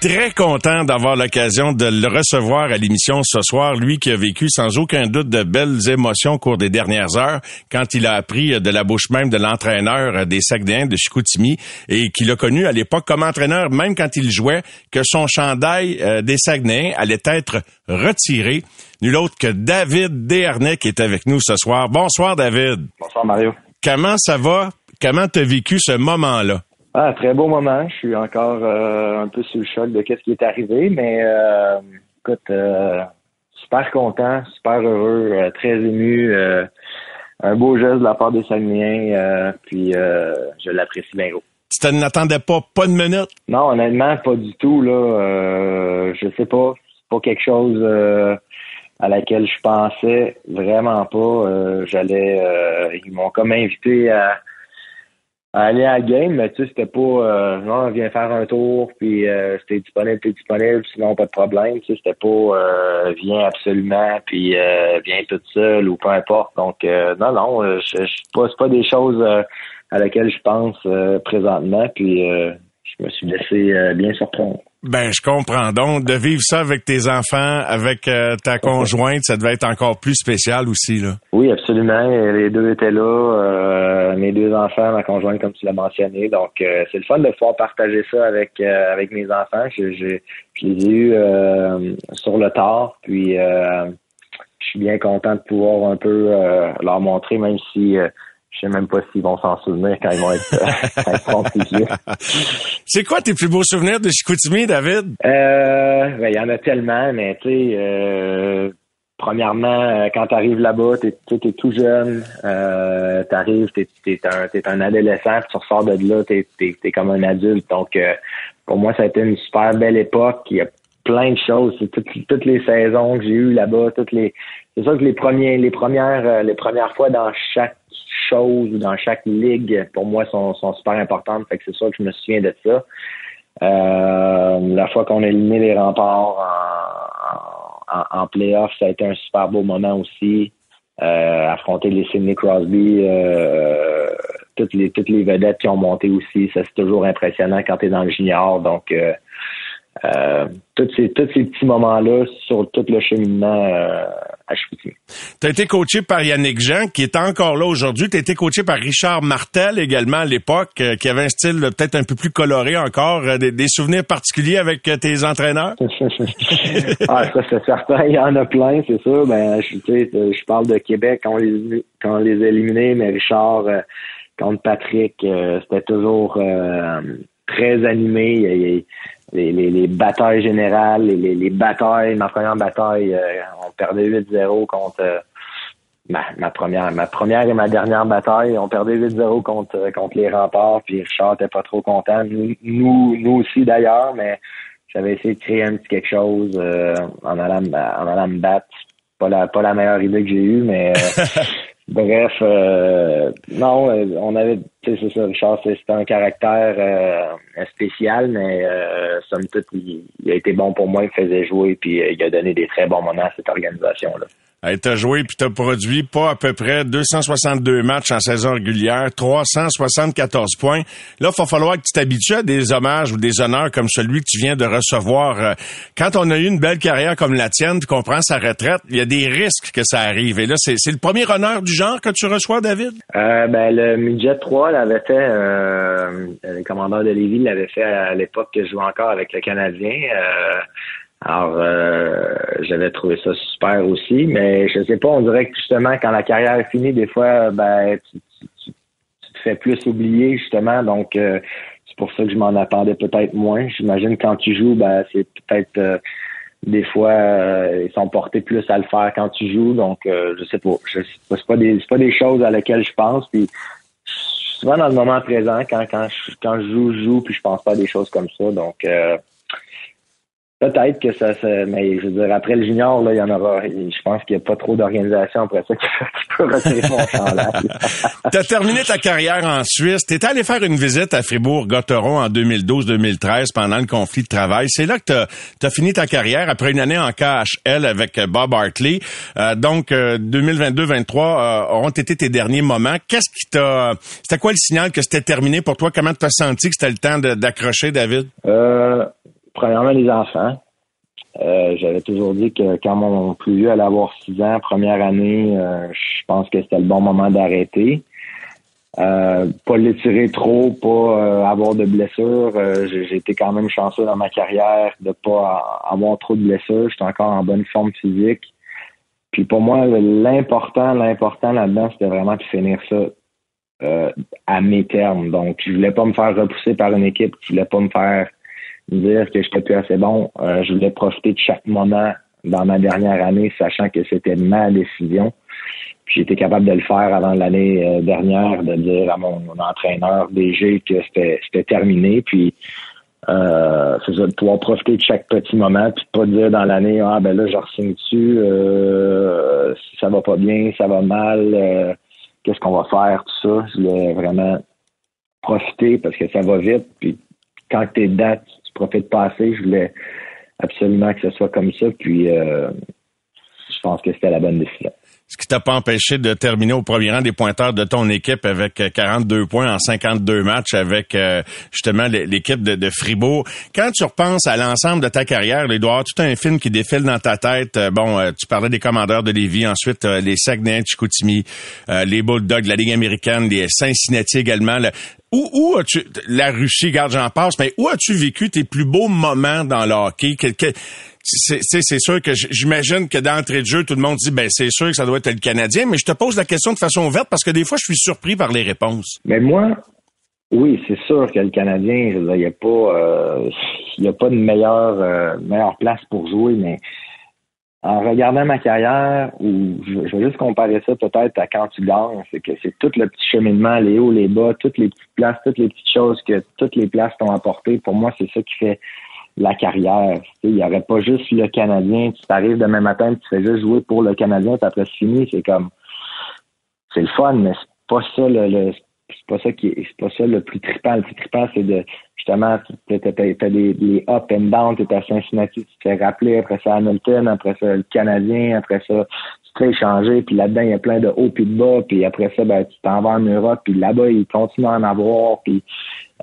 E: Très content d'avoir l'occasion de le recevoir à l'émission ce soir, lui qui a vécu sans aucun doute de belles émotions au cours des dernières heures quand il a appris de la bouche même de l'entraîneur des Saguenayens de Chicoutimi et qu'il a connu à l'époque comme entraîneur, même quand il jouait, que son chandail euh, des Saguenayens allait être retiré. Nul autre que David Desharnais qui est avec nous ce soir. Bonsoir David.
H: Bonsoir Mario.
E: Comment ça va? Comment t'as vécu ce moment-là?
H: Ah, très beau moment. Je suis encore euh, un peu sous le choc de ce qui est arrivé, mais euh, écoute, euh, super content, super heureux, très ému. un beau geste de la part des Saguenayens, puis je l'apprécie bien gros.
E: Tu n'attendais pas, pas de minute?
H: Non, honnêtement, pas du tout. Là, je sais pas. C'est pas quelque chose à laquelle je pensais vraiment pas. J'allais. ils m'ont comme invité à aller à la game, mais tu sais, c'était pas euh, non, viens faire un tour, puis euh, c'était disponible, t'es disponible, sinon pas de problème. Tu sais, c'était pas euh, viens absolument, puis euh, viens toute seule ou peu importe. Donc non, non, je, je pas, pas des choses à laquelle je pense présentement, puis je me suis laissé bien surprendre.
E: Ben, je comprends. Donc, de vivre ça avec tes enfants, avec euh, ta conjointe, ça devait être encore plus spécial aussi, là.
H: Oui, absolument. Les deux étaient là. Euh, mes deux enfants, ma conjointe, comme tu l'as mentionné. Donc, euh, c'est le fun de pouvoir partager ça avec avec mes enfants. Je, je, je les ai eus sur le tard. Puis, je suis bien content de pouvoir un peu leur montrer, même si je sais même pas s'ils vont s'en souvenir quand ils vont être, euh,
E: C'est quoi tes plus beaux souvenirs de Chicoutimi, David?
H: Euh, ben, il y en a tellement, mais tu sais, euh, premièrement, euh, quand tu arrives là-bas, tu es, tout jeune, euh, tu arrives, tu es, un, es un adolescent, tu ressors de là, tu es, comme un adulte. Donc, pour moi, ça a été une super belle époque. Il y a plein de choses. Toutes les saisons que j'ai eues là-bas, toutes les. C'est sûr que les premiers, les premières, les premières fois dans chaque choses dans chaque ligue, pour moi, sont, sont super importantes. Fait que c'est sûr que je me souviens de ça. Euh, la fois qu'on a éliminé les remparts en, en, en playoff, ça a été un super beau moment aussi. Euh, affronter les Sidney Crosby, euh, toutes les toutes les vedettes qui ont monté aussi, ça c'est toujours impressionnant quand tu es dans le junior. Donc euh, tous ces tous ces petits moments-là sur tout le cheminement euh, à Chicoutimi.
E: Tu as été coaché par Yannick Jean, qui est encore là aujourd'hui. Tu as été coaché par Richard Martel également à l'époque, euh, qui avait un style euh, peut-être un peu plus coloré encore. Euh, des, des souvenirs particuliers avec euh, tes entraîneurs?
H: ah, ça c'est certain, il y en a plein, c'est sûr. Ben, je, tu sais, je parle de Québec quand on les, quand on les a éliminés, mais Richard euh, contre Patrick, euh, c'était toujours euh, très animé. Il- il- les, les, les batailles générales, les, les, les batailles, ma première bataille, euh, on perdait 8-0 contre euh, ma, ma première ma première et ma dernière bataille, on perdait 8-0 contre euh, contre les remparts, puis Richard était pas trop content. Nous, nous, nous aussi d'ailleurs, mais j'avais essayé de créer un petit quelque chose euh, en allant en allant me battre. Pas la pas la meilleure idée que j'ai eue, mais euh, bref, euh, non, euh, on avait, tu sais, c'est ça, Richard, c'était un caractère euh, spécial, mais euh, somme toute, il, il a été bon pour moi, il faisait jouer, puis euh, il a donné des très bons moments à cette organisation-là.
E: T'as joué puis t'as produit pas à peu près 262 matchs en saison régulière, 374 points. Là, il va falloir que tu t'habitues à des hommages ou des honneurs comme celui que tu viens de recevoir. Euh, Quand on a eu une belle carrière comme la tienne, qu'on prend sa retraite, il y a des risques que ça arrive. Et là, c'est c'est le premier honneur du genre que tu reçois, David?
H: Euh, ben, le Midget 3 l'avait fait, euh, le commandeur de Lévis l'avait fait à l'époque que je jouais encore avec le Canadien. Euh, alors, euh, j'avais trouvé ça super aussi, mais je sais pas, on dirait que justement, quand la carrière est finie, des fois, ben, tu, tu- tu- te fais plus oublier, justement, donc euh, c'est pour ça que je m'en attendais peut-être moins. J'imagine quand tu joues, ben, c'est peut-être... euh, des fois euh, ils sont portés plus à le faire quand tu joues. Donc euh, je sais pas. Je sais pas. C'est pas des c'est pas des choses à lesquelles je pense. Puis souvent dans le moment présent quand quand je quand je joue je joue puis je pense pas à des choses comme ça. Donc euh, Peut-être que ça, ça, mais je veux dire, après le junior, là, il y en aura. Je pense qu'il n'y a pas trop d'organisation après ça qui, qui peut retirer mon chandail.
E: Tu as terminé ta carrière en Suisse. Étais allé faire une visite à Fribourg-Gotteron en 2012-2013 pendant le conflit de travail. C'est là que tu as, fini ta carrière après une année en KHL avec euh, Bob Hartley. Euh, donc, euh, 2022-23 euh, auront été tes derniers moments. Qu'est-ce qui t'a... C'était quoi le signal que c'était terminé pour toi? Comment tu as senti que c'était le temps d'accrocher, David?
H: Euh, premièrement, les enfants. Euh, J'avais toujours dit que quand mon plus vieux allait avoir six ans, première année, euh, je pense que c'était le bon moment d'arrêter. Euh, pas l'étirer trop, pas euh, avoir de blessures. Euh, J'ai été quand même chanceux dans ma carrière de pas avoir trop de blessures. J'étais encore en bonne forme physique. Puis pour moi, l'important, l'important là-dedans, c'était vraiment de finir ça euh, à mes termes. Donc, je voulais pas me faire repousser par une équipe, je voulais pas me faire dire que j'étais plus assez bon. Euh, je voulais profiter de chaque moment dans ma dernière année, sachant que c'était ma décision. Puis j'étais capable de le faire avant l'année euh, dernière, de dire à mon, entraîneur DG que c'était terminé. Puis euh, c'est ça, de pouvoir profiter de chaque petit moment, puis pas dire dans l'année Ah ben là, je ressigne dessus, euh, ça va pas bien, ça va mal, euh, qu'est-ce qu'on va faire, tout ça. Je voulais vraiment profiter parce que ça va vite. Puis quand tu es tu, tu profites pas assez. Je voulais absolument que ce soit comme ça. Puis euh, je pense que c'était la bonne décision.
E: Ce qui t'a pas empêché de terminer au premier rang des pointeurs de ton équipe avec euh, 42 points en 52 matchs avec euh, justement l'équipe de, de, Fribourg. Quand tu repenses à l'ensemble de ta carrière, y avoir tout un film qui défile dans ta tête. Euh, bon, euh, tu parlais des commandeurs de Lévis, ensuite euh, les Saguenay, Chicoutimi, euh, les Bulldogs, la Ligue américaine, les Cincinnati également. Le, où, où as-tu la Russie, garde j'en passe, mais où as-tu vécu tes plus beaux moments dans le hockey? C'est sûr que j'imagine que d'entrée de jeu, tout le monde dit ben c'est sûr que ça doit être le Canadien, mais je te pose la question de façon ouverte parce que des fois je suis surpris par les réponses.
H: Mais moi, oui, c'est sûr que le Canadien, il n'y a pas euh, il a pas de meilleure euh, meilleure place pour jouer, mais en regardant ma carrière, ou je, vais juste comparer ça peut-être à quand tu gagnes, c'est que c'est tout le petit cheminement, les hauts, les bas, toutes les petites places, toutes les petites choses que toutes les places t'ont apporté. Pour moi, c'est ça qui fait la carrière. Il n'y aurait pas juste le Canadien. Tu t'arrives demain matin, tu fais juste jouer pour le Canadien, puis après c'est fini. C'est comme c'est le fun, mais c'est pas ça le, le c'est pas ça qui est, c'est pas ça le plus trippant. Le plus trippant, c'est de justement, tu as des, des up and down, tu à Cincinnati, tu te fais rappeler, après ça Hamilton, après ça le Canadien, après ça tu te fais échanger, puis là-dedans, il y a plein de hauts puis de bas, puis après ça, ben, tu t'en vas en Europe, puis là-bas, ils continuent à en avoir, puis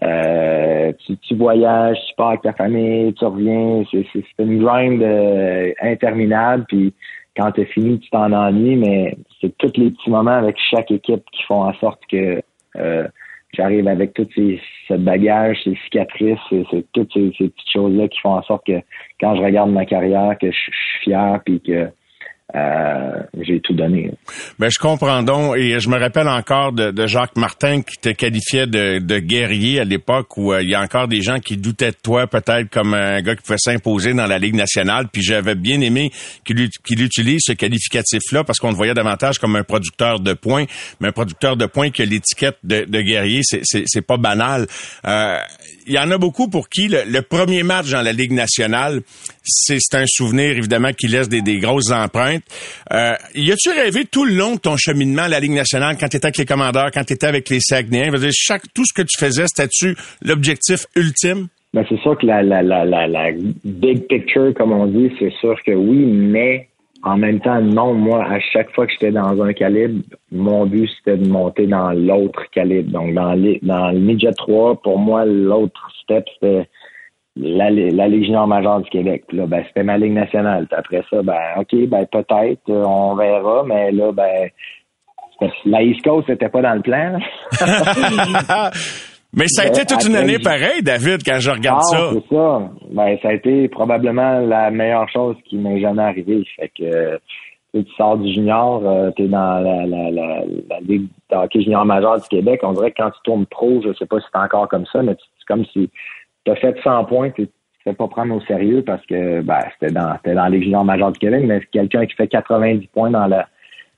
H: euh, tu, tu, voyages, tu pars avec ta famille, tu reviens, c'est, une grind euh, interminable, puis quand tu fini, tu t'en ennuies, mais c'est tous les petits moments avec chaque équipe qui font en sorte que euh, j'arrive avec toutes ces ce bagage, ces cicatrices, c'est toutes ces, ces petites choses-là qui font en sorte que quand je regarde ma carrière, que je suis fier puis que euh, j'ai tout donné.
E: Ben, je comprends donc, et je me rappelle encore de, Jacques Martin qui te qualifiait de, guerrier à l'époque où euh, il y a encore des gens qui doutaient de toi peut-être comme un gars qui pouvait s'imposer dans la Ligue nationale. Puis j'avais bien aimé qu'il utilise ce qualificatif-là parce qu'on le voyait davantage comme un producteur de points, mais un producteur de points qui a l'étiquette de, guerrier, c'est pas banal. Euh, il y en a beaucoup pour qui le, premier match dans la Ligue nationale, c'est un souvenir évidemment qui laisse des grosses empreintes. Euh, y a-tu rêvé tout le long de ton cheminement à la Ligue nationale, quand tu étais avec les commandeurs, quand tu étais avec les Saguenayens? chaque, tout ce que tu faisais, c'était-tu l'objectif ultime?
H: Ben, c'est sûr que la, la, la, la, la big picture, comme on dit, c'est sûr que oui, mais en même temps, non, moi, à chaque fois que j'étais dans un calibre, mon but, c'était de monter dans l'autre calibre. Donc, dans, dans le midget 3, pour moi, l'autre step, c'était la, la Ligue junior majeure du Québec. là, ben, c'était ma Ligue nationale. après ça, ben, OK, ben, peut-être, euh, on verra, mais là, ben, la East Coast, c'était pas dans le plan.
E: Mais ça a été toute une année pareille, David, quand je regarde ah, ça.
H: c'est ça. Ben, ça a été probablement la meilleure chose qui m'est jamais arrivée. Fait que tu sors du junior, euh, tu es dans la, la, la, la Ligue de hockey junior majeur du Québec. On dirait que quand tu tournes pro, je sais pas si c'est encore comme ça, mais c'est comme si tu as fait 100 points, tu ne pas prendre au sérieux parce que ben, c'était dans, dans la Ligue junior majeur du Québec, mais quelqu'un qui fait 90 points dans la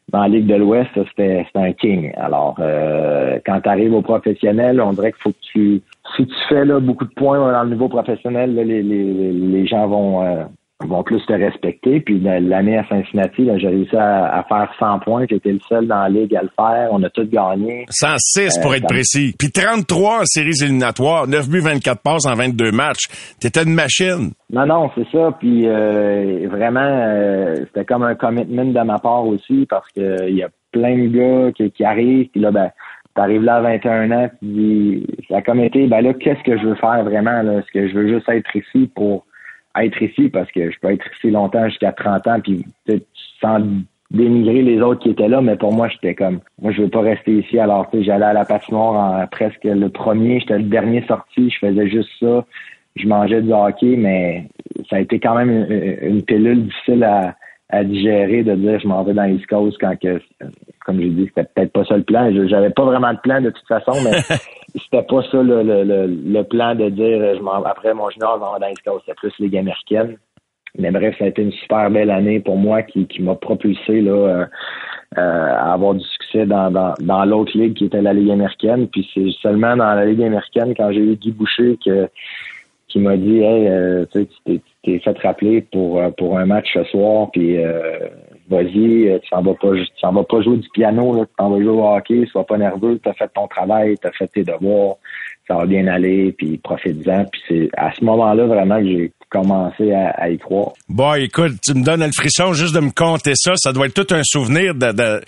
H: dans la Ligue de l'Ouest, c'était un king. Alors, euh, quand tu arrives au professionnel, on dirait qu'il faut que tu... Si tu fais là, beaucoup de points dans le niveau professionnel, là, les, les, les gens vont, euh, vont plus te respecter. Puis l'année à Cincinnati, j'ai réussi à, faire 100 points. J'étais le seul dans la ligue à le faire. On a tous gagné.
E: 106 pour euh, être précis. Puis 33 en séries éliminatoires, 9 buts, 24 passes en 22 matchs. T'étais une machine.
H: Non, non, c'est ça. Puis euh, vraiment, euh, c'était comme un commitment de ma part aussi parce que il y a plein de gars qui, qui arrivent. Puis là, ben, t'arrives là à 21 ans, puis ça a comme été, ben là, qu'est-ce que je veux faire vraiment? Est-ce que je veux juste être ici pour être ici parce que je peux être ici longtemps jusqu'à 30 ans puis sans dénigrer les autres qui étaient là, mais pour moi, j'étais comme moi je veux pas rester ici. Alors tu sais, j'allais à la patinoire en presque le premier, j'étais le dernier sorti, je faisais juste ça. Je mangeais du hockey, mais ça a été quand même une, pilule difficile à, à digérer de dire je m'en vais dans East Coast quand que comme j'ai dit, c'était peut-être pas ça le plan. J'avais pas vraiment de plan de toute façon, mais c'était pas ça le, le, le, plan de dire je après mon junior, je vais dans. C'était plus Ligue américaine. Mais bref, ça a été une super belle année pour moi qui, qui m'a propulsé là, euh, euh, à avoir du succès dans, dans, dans l'autre ligue qui était la Ligue américaine. Puis c'est seulement dans la Ligue américaine, quand j'ai eu Guy Boucher, que, qui m'a dit Hey, euh, tu t'es fait rappeler pour, pour un match ce soir, puis vas-y, euh, tu s'en vas pas, tu s'en vas pas jouer du piano, là, tu t'en vas jouer au hockey, sois pas nerveux, tu as fait ton travail, tu as fait tes devoirs, ça va bien aller, puis profite-en. Puis c'est à ce moment-là vraiment que j'ai commencé à, y croire.
E: Bon, écoute, tu me donnes le frisson juste de me compter ça. Ça doit être tout un souvenir de,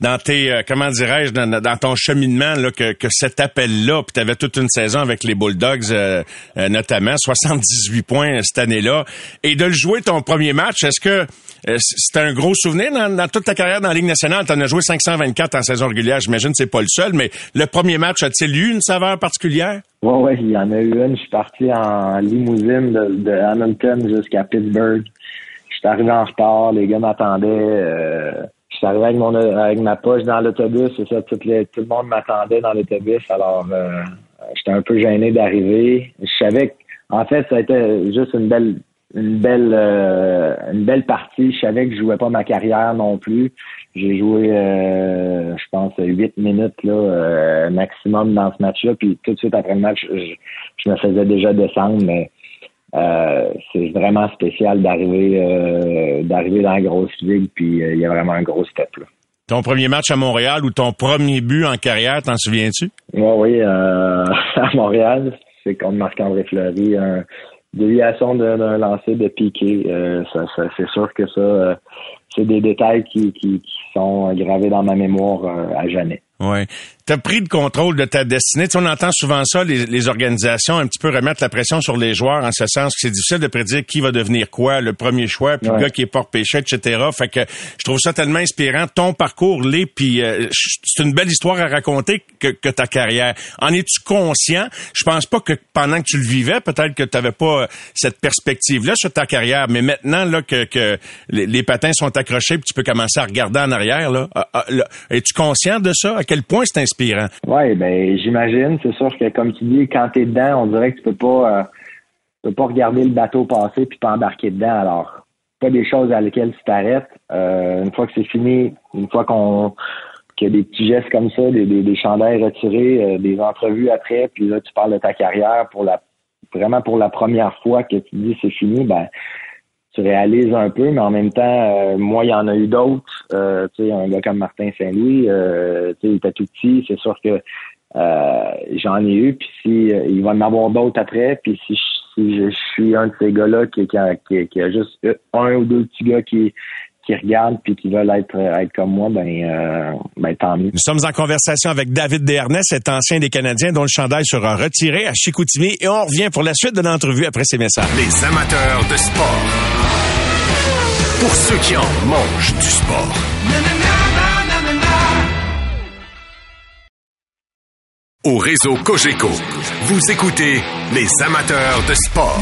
E: dans tes, euh, comment dirais-je, dans, ton cheminement, là, que, que cet appel-là, puis tu avais toute une saison avec les Bulldogs, euh, euh, notamment, 78 points cette année-là. Et de le jouer ton premier match, est-ce que c'était un gros souvenir dans, toute ta carrière dans la Ligue nationale? Tu en as joué 524 en saison régulière, j'imagine que c'est pas le seul, mais le premier match, a-t-il eu une saveur particulière?
H: Ouais, il y en a eu une. Je suis parti en limousine de, Hamilton jusqu'à Pittsburgh. Je suis arrivé en retard, les gars m'attendaient. Euh, je suis arrivé avec mon avec ma poche dans l'autobus, ça, tout, le monde m'attendait dans l'autobus. Alors euh, j'étais un peu gêné d'arriver. Je savais que, en fait, ça a été juste une belle une belle euh, une belle partie. Je savais que je jouais pas ma carrière non plus. J'ai joué, euh, je pense, huit minutes là, euh, maximum dans ce match-là. Puis tout de suite après le match, je, me faisais déjà descendre, mais euh, c'est vraiment spécial d'arriver d'arriver dans la grosse ligue. Puis il y a vraiment un gros step là.
E: Ton premier match à Montréal ou ton premier but en carrière, t'en souviens-tu?
H: Oui, oui, euh, à Montréal, c'est contre Marc-André Fleury, un déviation d'un lancer de piqué. Euh, ça, ça c'est sûr que ça, euh, c'est des détails qui, qui, qui, sont gravés dans ma mémoire euh, à jamais.
E: Ouais tu as pris le contrôle de ta destinée. Tu on entend souvent ça, les, les, organisations un petit peu remettre la pression sur les joueurs en ce sens que c'est difficile de prédire qui va devenir quoi, le premier choix, puis le gars qui est porte péché, etc. Fait que je trouve ça tellement inspirant. Ton parcours l'est, puis euh, c'est une belle histoire à raconter que, que ta carrière. En es-tu conscient? Je pense pas que pendant que tu le vivais, peut-être que tu n'avais pas euh, cette perspective-là sur ta carrière, mais maintenant là que, que les, patins sont accrochés, puis tu peux commencer à regarder en arrière, ah, ah, là es-tu conscient de ça? À quel point c'est inspirant?
H: Oui, ben j'imagine. C'est sûr que comme tu dis, quand tu es dedans, on dirait que tu peux pas euh, peux pas regarder le bateau passer puis pas embarquer dedans. Alors, pas des choses à lesquelles tu t'arrêtes. Euh, une fois que c'est fini, une fois qu'on qu'il y a des petits gestes comme ça, des, des, chandails retirés, euh, des entrevues après, puis là tu parles de ta carrière pour la vraiment pour la première fois que tu dis c'est fini, ben tu réalises un peu, mais en même temps, euh, moi, il y en a eu d'autres. Euh, tu sais, un gars comme Martin Saint-Louis, euh, tu sais, il était tout petit. C'est sûr que j'en ai eu. Puis si il va en avoir d'autres après. Puis si, je, suis un de ces gars-là qui, qui, qui, a juste un ou deux petits gars qui qui regardent puis qui veulent être être comme moi, ben, euh, ben tant mieux.
E: Nous sommes en conversation avec David Dernay, cet ancien des Canadiens dont le chandail sera retiré à Chicoutimi et on revient pour la suite de l'entrevue après ces messages.
B: Les amateurs de sport. Pour ceux qui en mangent du sport. Au réseau Cogeco, vous écoutez les amateurs de sport.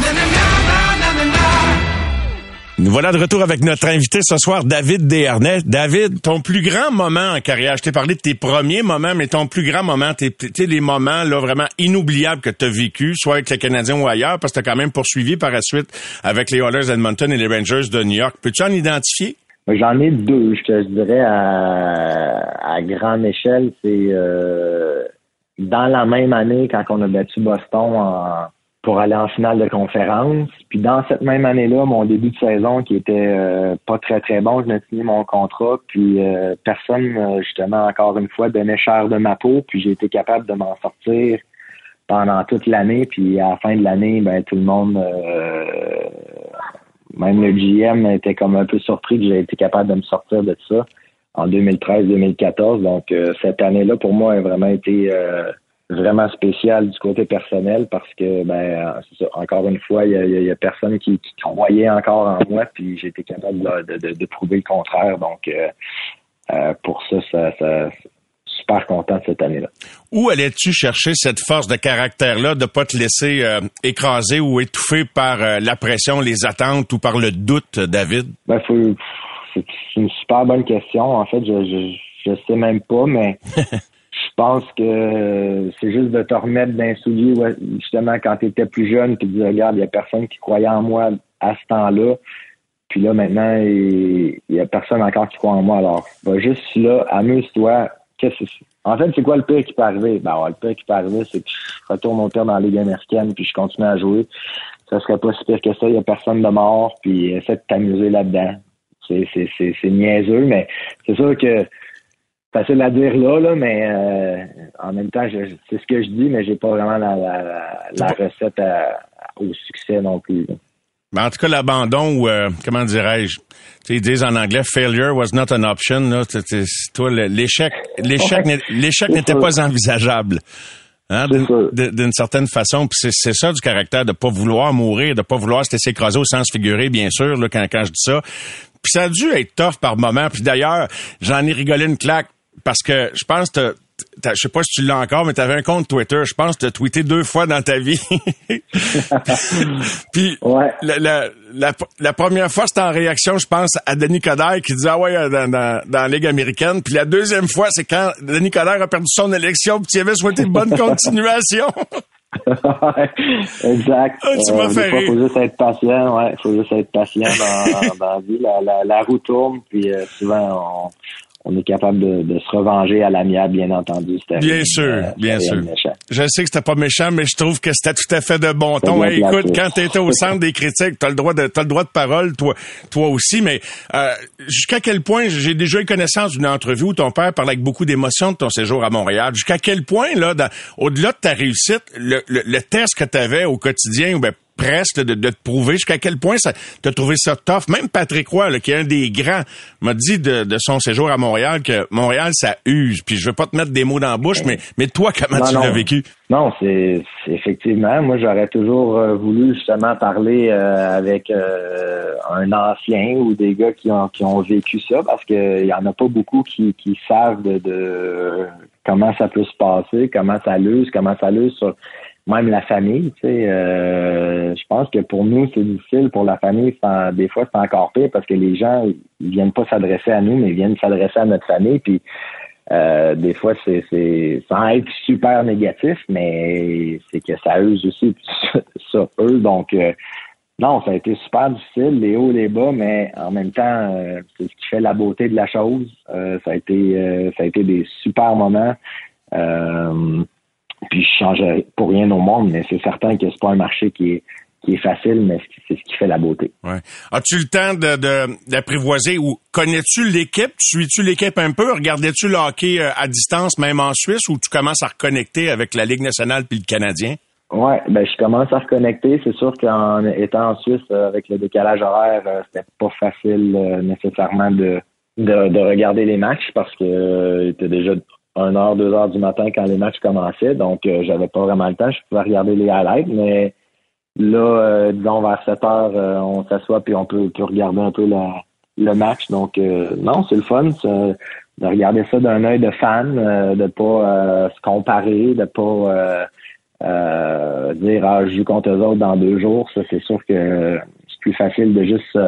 E: Nous voilà de retour avec notre invité ce soir, David Desharnais. David, ton plus grand moment en carrière, je t'ai parlé de tes premiers moments, mais ton plus grand moment, tes, les moments là vraiment inoubliables que tu as vécu, soit avec les Canadiens ou ailleurs, parce que tu as quand même poursuivi par la suite avec les Oilers d'Edmonton et les Rangers de New York. Peux-tu en identifier?
H: J'en ai deux, je te dirais, à, à grande échelle. C'est euh, dans la même année, quand on a battu Boston en pour aller en finale de conférence. Puis dans cette même année-là, mon début de saison qui était euh, pas très très bon, je n'ai signé mon contrat, puis euh, personne euh, justement encore une fois donnait cher de ma peau, puis j'ai été capable de m'en sortir pendant toute l'année, puis à la fin de l'année, ben tout le monde même le GM était comme un peu surpris que j'ai été capable de me sortir de ça en 2013-2014. Donc cette année-là pour moi a vraiment été vraiment spécial du côté personnel parce que, ben, encore une fois, il y a, personne qui, croyait encore en moi, puis j'ai été capable de, prouver le contraire. Donc, euh, euh, pour ça, ça, ça super content de cette année-là.
E: Où allais-tu chercher cette force de caractère-là de pas te laisser euh, écraser ou étouffer par la pression, les attentes ou par le doute, David?
H: Ben, c'est une super bonne question. En fait, je, je, je sais même pas, mais je pense que c'est juste de te remettre d'un soulier, justement, quand tu étais plus jeune, puis de dire, regarde, il n'y a personne qui croyait en moi à ce temps-là. Puis là, maintenant, il n'y a personne encore qui croit en moi. Alors, va juste là, amuse-toi. Qu'est-ce En fait, c'est quoi le pire qui peut arriver? Ben, le pire qui peut arriver, c'est que je retourne mon père dans la Ligue américaine, puis je continue à jouer. Ça serait pas si pire que ça. Il n'y a personne de mort, puis essaie de t'amuser là-dedans. C'est niaiseux, mais c'est sûr que facile à dire là, là mais euh, en même temps, c'est ce que je dis, mais j'ai pas vraiment la, recette au succès non plus.
E: en tout cas, l'abandon ou euh, comment dirais-je, ils disent en anglais failure was not an option. Là, toi, l'échec, l'échec, l'échec n'était pas envisageable. Hein, d'une certaine façon, puis c'est ça du caractère de pas vouloir mourir, de pas vouloir se laisser écraser au sens figuré, bien sûr, là, quand, quand je dis ça. Puis ça a dû être tough par moment. Puis d'ailleurs, j'en ai rigolé une claque parce que je pense que je sais pas si tu l'as encore, mais tu avais un compte Twitter. Je pense que tu as tweeté deux fois dans ta vie. Puis la, la, première fois, c'était en réaction, je pense, à Denis Coderre qui disait Ah ouais, dans, dans, la Ligue américaine. Puis la deuxième fois, c'est quand Denis Coderre a perdu son élection puis tu avais souhaité une bonne continuation.
H: exact.
E: Ah, tu m'as euh,
H: Il faut juste être patient, ouais. faut juste être patient dans, dans la vie. La, la, roue tourne, puis euh, souvent on on est capable de, de se revenger à l'amiable, bien entendu.
E: Bien sûr,
H: euh,
E: bien sûr.
H: méchant.
E: Je sais que c'était pas méchant, mais je trouve que c'était tout à fait de bon ton. Hey, écoute, quand t'étais au centre des critiques, t'as le droit de, t'as le droit de parole, toi, toi aussi, mais euh, jusqu'à quel point, j'ai déjà eu connaissance d'une entrevue où ton père parlait avec beaucoup d'émotion de ton séjour à Montréal. Jusqu'à quel point, là, au-delà de ta réussite, le, le, le test que t'avais au quotidien, ou ben, presque de, de te prouver jusqu'à quel point ça t'as trouvé ça tough. Même Patrick Roy, là, qui est un des grands, m'a dit de, de son séjour à Montréal que Montréal, ça use. Puis je veux pas te mettre des mots dans la bouche, mais, mais toi, comment
H: Non,
E: tu l'as vécu?
H: Non, c'est effectivement. Moi, j'aurais toujours euh, voulu justement parler euh, avec euh, un ancien ou des gars qui ont qui ont vécu ça, parce que il y en a pas beaucoup qui, qui savent de, de comment ça peut se passer, comment ça l'use, comment ça l'use sur même la famille. Tu sais, euh, je pense que pour nous c'est difficile, pour la famille, des fois c'est encore pire parce que les gens ils viennent pas s'adresser à nous, mais ils viennent s'adresser à notre famille, puis euh, des fois, c'est, c'est sans être super négatif, mais c'est que ça use aussi sur eux. Donc, euh, non, ça a été super difficile, les hauts, les bas, mais en même temps, euh, c'est ce qui fait la beauté de la chose. Euh, ça a été, euh, ça a été des super moments. Puis je changerais pour rien au monde, mais c'est certain que c'est pas un marché qui est qui est facile, mais c'est ce qui fait la beauté.
E: Ouais. As-tu le temps de, de- d'apprivoiser ou connais-tu l'équipe? Suis-tu l'équipe un peu? Regardais-tu le hockey euh, à distance, même en Suisse, ou tu commences à reconnecter avec la Ligue nationale puis le Canadien?
H: Ouais, ben je commence à reconnecter. C'est sûr qu'en étant en Suisse euh, avec le décalage horaire, euh, c'était pas facile euh, nécessairement de, de de regarder les matchs parce que euh, était déjà 1 heure, 2 heures du matin quand les matchs commençaient, donc euh, j'avais pas vraiment le temps. Je pouvais regarder les highlights, mais là, euh, disons vers 7 heures, euh, on s'assoit puis on peut, peut regarder un peu la, le match. Donc euh, non, c'est le fun de regarder ça d'un œil de fan, euh, de pas euh, se comparer, de pas dire ah, je joue contre eux autres dans deux jours, ça c'est sûr que c'est plus facile de juste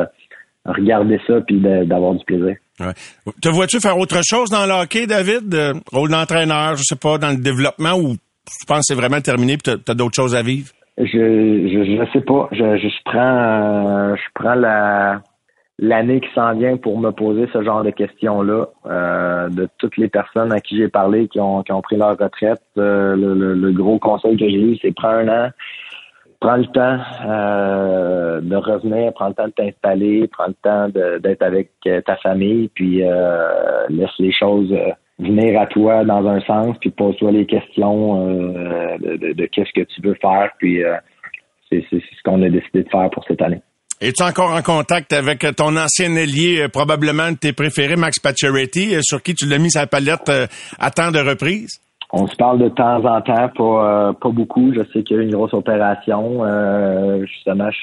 H: regarder ça puis d'avoir du plaisir.
E: Ouais. Te vois-tu faire autre chose dans le hockey, David? Euh, rôle d'entraîneur, je sais pas, dans le développement, ou tu penses que c'est vraiment terminé puis t'as, as, d'autres choses à vivre?
H: Je je, je sais pas. Je, je, je prends euh, je prends la l'année qui s'en vient pour me poser ce genre de questions-là. Euh, de toutes les personnes à qui j'ai parlé qui ont, qui ont pris leur retraite, euh, le, le- le gros conseil que j'ai eu, c'est prends un an, prends le temps euh, de revenir, prends le temps de t'installer, prends le temps d'être avec euh, ta famille, puis euh, laisse les choses venir à toi dans un sens, puis pose-toi les questions de, qu'est-ce que tu veux faire, puis c'est ce qu'on a décidé de faire pour cette année.
E: Es-tu encore en contact avec ton ancien ailier, probablement de tes préférés, Max Pacioretty, sur qui tu l'as mis sa palette à temps de reprises?
H: On se parle de temps en temps, pas, euh, pas beaucoup. Je sais qu'il y a eu une grosse opération. Euh, justement, je,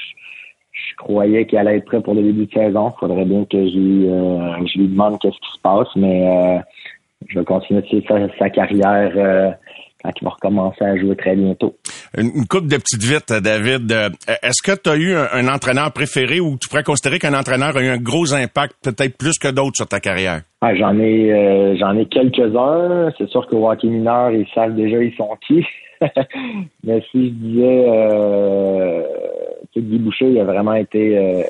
H: je croyais qu'il allait être prêt pour le début de saison. Il faudrait bien que je euh, je lui demande qu'est-ce qui se passe, mais euh, je vais continuer de suivre sa, sa carrière euh, quand il va recommencer à jouer très bientôt.
E: Une, une coupe de petites vites, David. Euh, Est-ce que tu as eu un, un entraîneur préféré ou tu pourrais considérer qu'un entraîneur a eu un gros impact, peut-être plus que d'autres, sur ta carrière?
H: Ah, j'en ai euh, j'en ai quelques-uns. C'est sûr qu'au hockey mineur, ils savent déjà ils sont qui. Mais si je disais euh, Guy Boucher, il a vraiment été euh,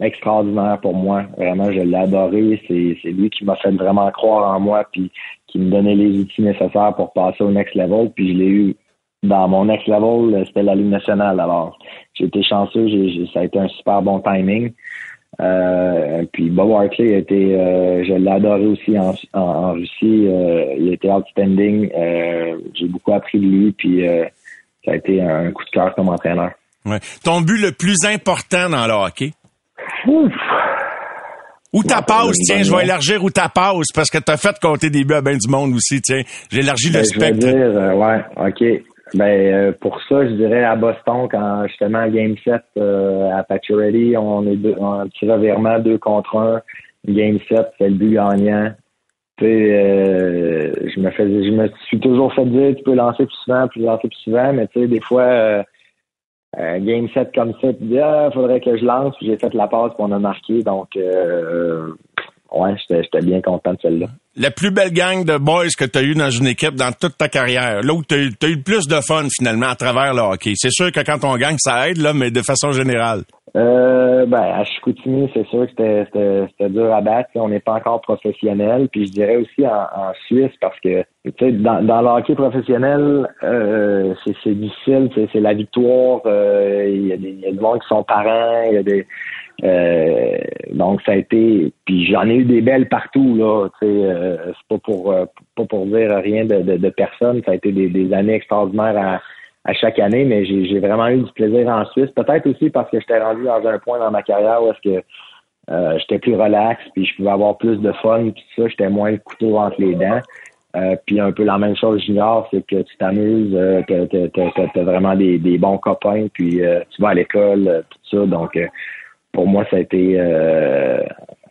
H: extraordinaire pour moi. Vraiment, je l'ai adoré. C'est, lui qui m'a fait vraiment croire en moi puis qui me donnait les outils nécessaires pour passer au next level. Puis je l'ai eu dans mon next level, c'était la Ligue nationale. Alors, j'ai été chanceux, ça a été un super bon timing. Euh, puis Bob Hartley a été, euh, je l'ai adoré aussi en, en, en Russie. Euh, il a été outstanding. Euh, j'ai beaucoup appris de lui, puis euh, ça a été un coup de cœur comme entraîneur.
E: Ouais. Ton but le plus important dans le hockey? Ou ta passe, tiens, je vais élargir ou ta passe, parce que t'as fait compter des buts à bien du monde aussi, tiens. J'élargis le
H: Ben, je
E: spectre.
H: dire, euh, ouais, OK. Ben, euh, pour ça, je dirais à Boston, quand justement Game 7 euh, à Pacioretty, on est deux, un petit revirement deux contre un. Game 7, c'est le but gagnant. Tu sais, euh, je me faisais, je me suis toujours fait dire, tu peux lancer plus souvent, plus lancer plus souvent, mais tu sais, des fois, euh, euh, Game 7 comme ça, tu dis, ah, faudrait que je lance, puis j'ai fait la passe, puis on a marqué, donc, euh, ouais, j'étais bien content de celle-là.
E: La plus belle gang de boys que tu as eu dans une équipe dans toute ta carrière, là où tu as, eu le plus de fun finalement à travers le hockey. C'est sûr que quand on gagne, ça aide, là, mais de façon générale.
H: Euh, ben, à Chicoutimi, c'est sûr que c'était, dur à battre. On n'est pas encore professionnel. Puis je dirais aussi en, Suisse parce que dans, dans le hockey professionnel, euh, c'est, difficile. C'est, la victoire. euh, Il y, a des, y a des gens qui sont parents. Il y a des euh, donc ça a été. Puis j'en ai eu des belles partout là. Euh, c'est pas pour euh, pas pour dire rien de, de, de personne. Ça a été des, des années extraordinaires à à chaque année, mais j'ai vraiment eu du plaisir en Suisse. Peut-être aussi parce que j'étais rendu dans un point dans ma carrière où est-ce que euh, j'étais plus relax, puis je pouvais avoir plus de fun, puis ça, j'étais moins le couteau entre les dents. Euh, puis un peu la même chose junior, c'est que tu t'amuses, euh, t'as, vraiment des, des bons copains, puis euh, tu vas à l'école, euh, tout ça. Donc euh, pour moi, ça a été,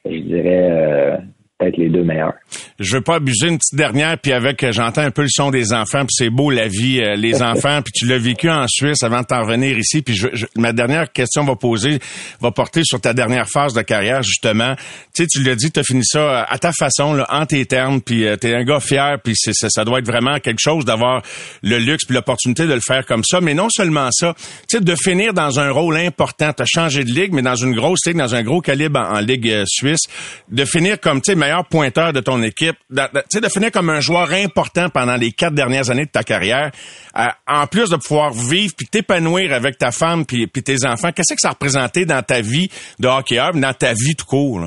H: je dirais, peut-être les deux meilleurs.
E: Je veux pas abuser une petite dernière, puis avec, euh, j'entends un peu le son des enfants, puis c'est beau la vie, euh, les enfants, puis tu l'as vécu en Suisse avant de t'en revenir ici, puis je, je- ma dernière question va poser, va porter sur ta dernière phase de carrière, justement. Tu sais, tu l'as dit, tu as fini ça euh, à ta façon, là, en tes termes, puis tu es un gars fier, puis c'est, ça, ça doit être vraiment quelque chose d'avoir le luxe puis l'opportunité de le faire comme ça, mais non seulement ça, tu sais, de finir dans un rôle important, tu as changé de ligue, mais dans une grosse ligue, dans un gros calibre en, en ligue euh, suisse, de finir comme, tu sais, pointeur de ton équipe, de- de- de finir comme un joueur important pendant les quatre dernières années de ta carrière, euh, en plus de pouvoir vivre puis t'épanouir avec ta femme puis, tes enfants, qu'est-ce que ça a représenté dans ta vie de hockeyeur, dans ta vie tout court?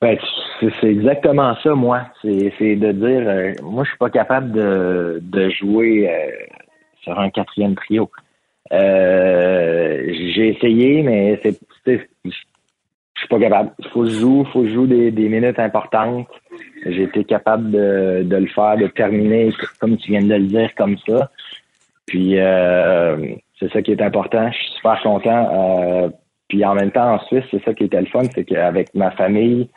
H: Ben, c'est exactement ça, moi. C'est de dire, euh, moi, je suis pas capable de, jouer euh, sur un quatrième trio. J'ai essayé, mais c'est, suis pas capable. Faut que je joue, faut que je joue des, des minutes importantes. J'ai été capable de, de le faire, de terminer, comme tu viens de le dire, comme ça. Puis euh, c'est ça qui est important. Je suis super content. Euh, puis en même temps, en Suisse, c'est ça qui était le fun, c'est qu'avec ma famille,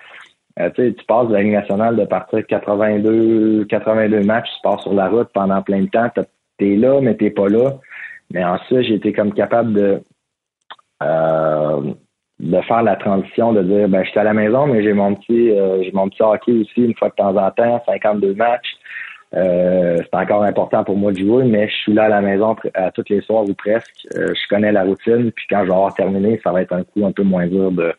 H: euh, tu passes de la Ligue nationale de partir 82, 82 matchs, tu pars sur la route pendant plein de temps. T'es là, mais t'es pas là. Mais en ça, j'ai été comme capable de euh, de faire la transition, de dire ben je suis à la maison, mais j'ai mon petit euh, j'ai mon petit hockey aussi une fois de temps en temps, 52 matchs. Euh, c'est encore important pour moi de jouer, mais je suis là à la maison à tous les soirs ou presque. Euh, je connais la routine, puis quand je vais avoir terminé, ça va être un coup un peu moins dur de,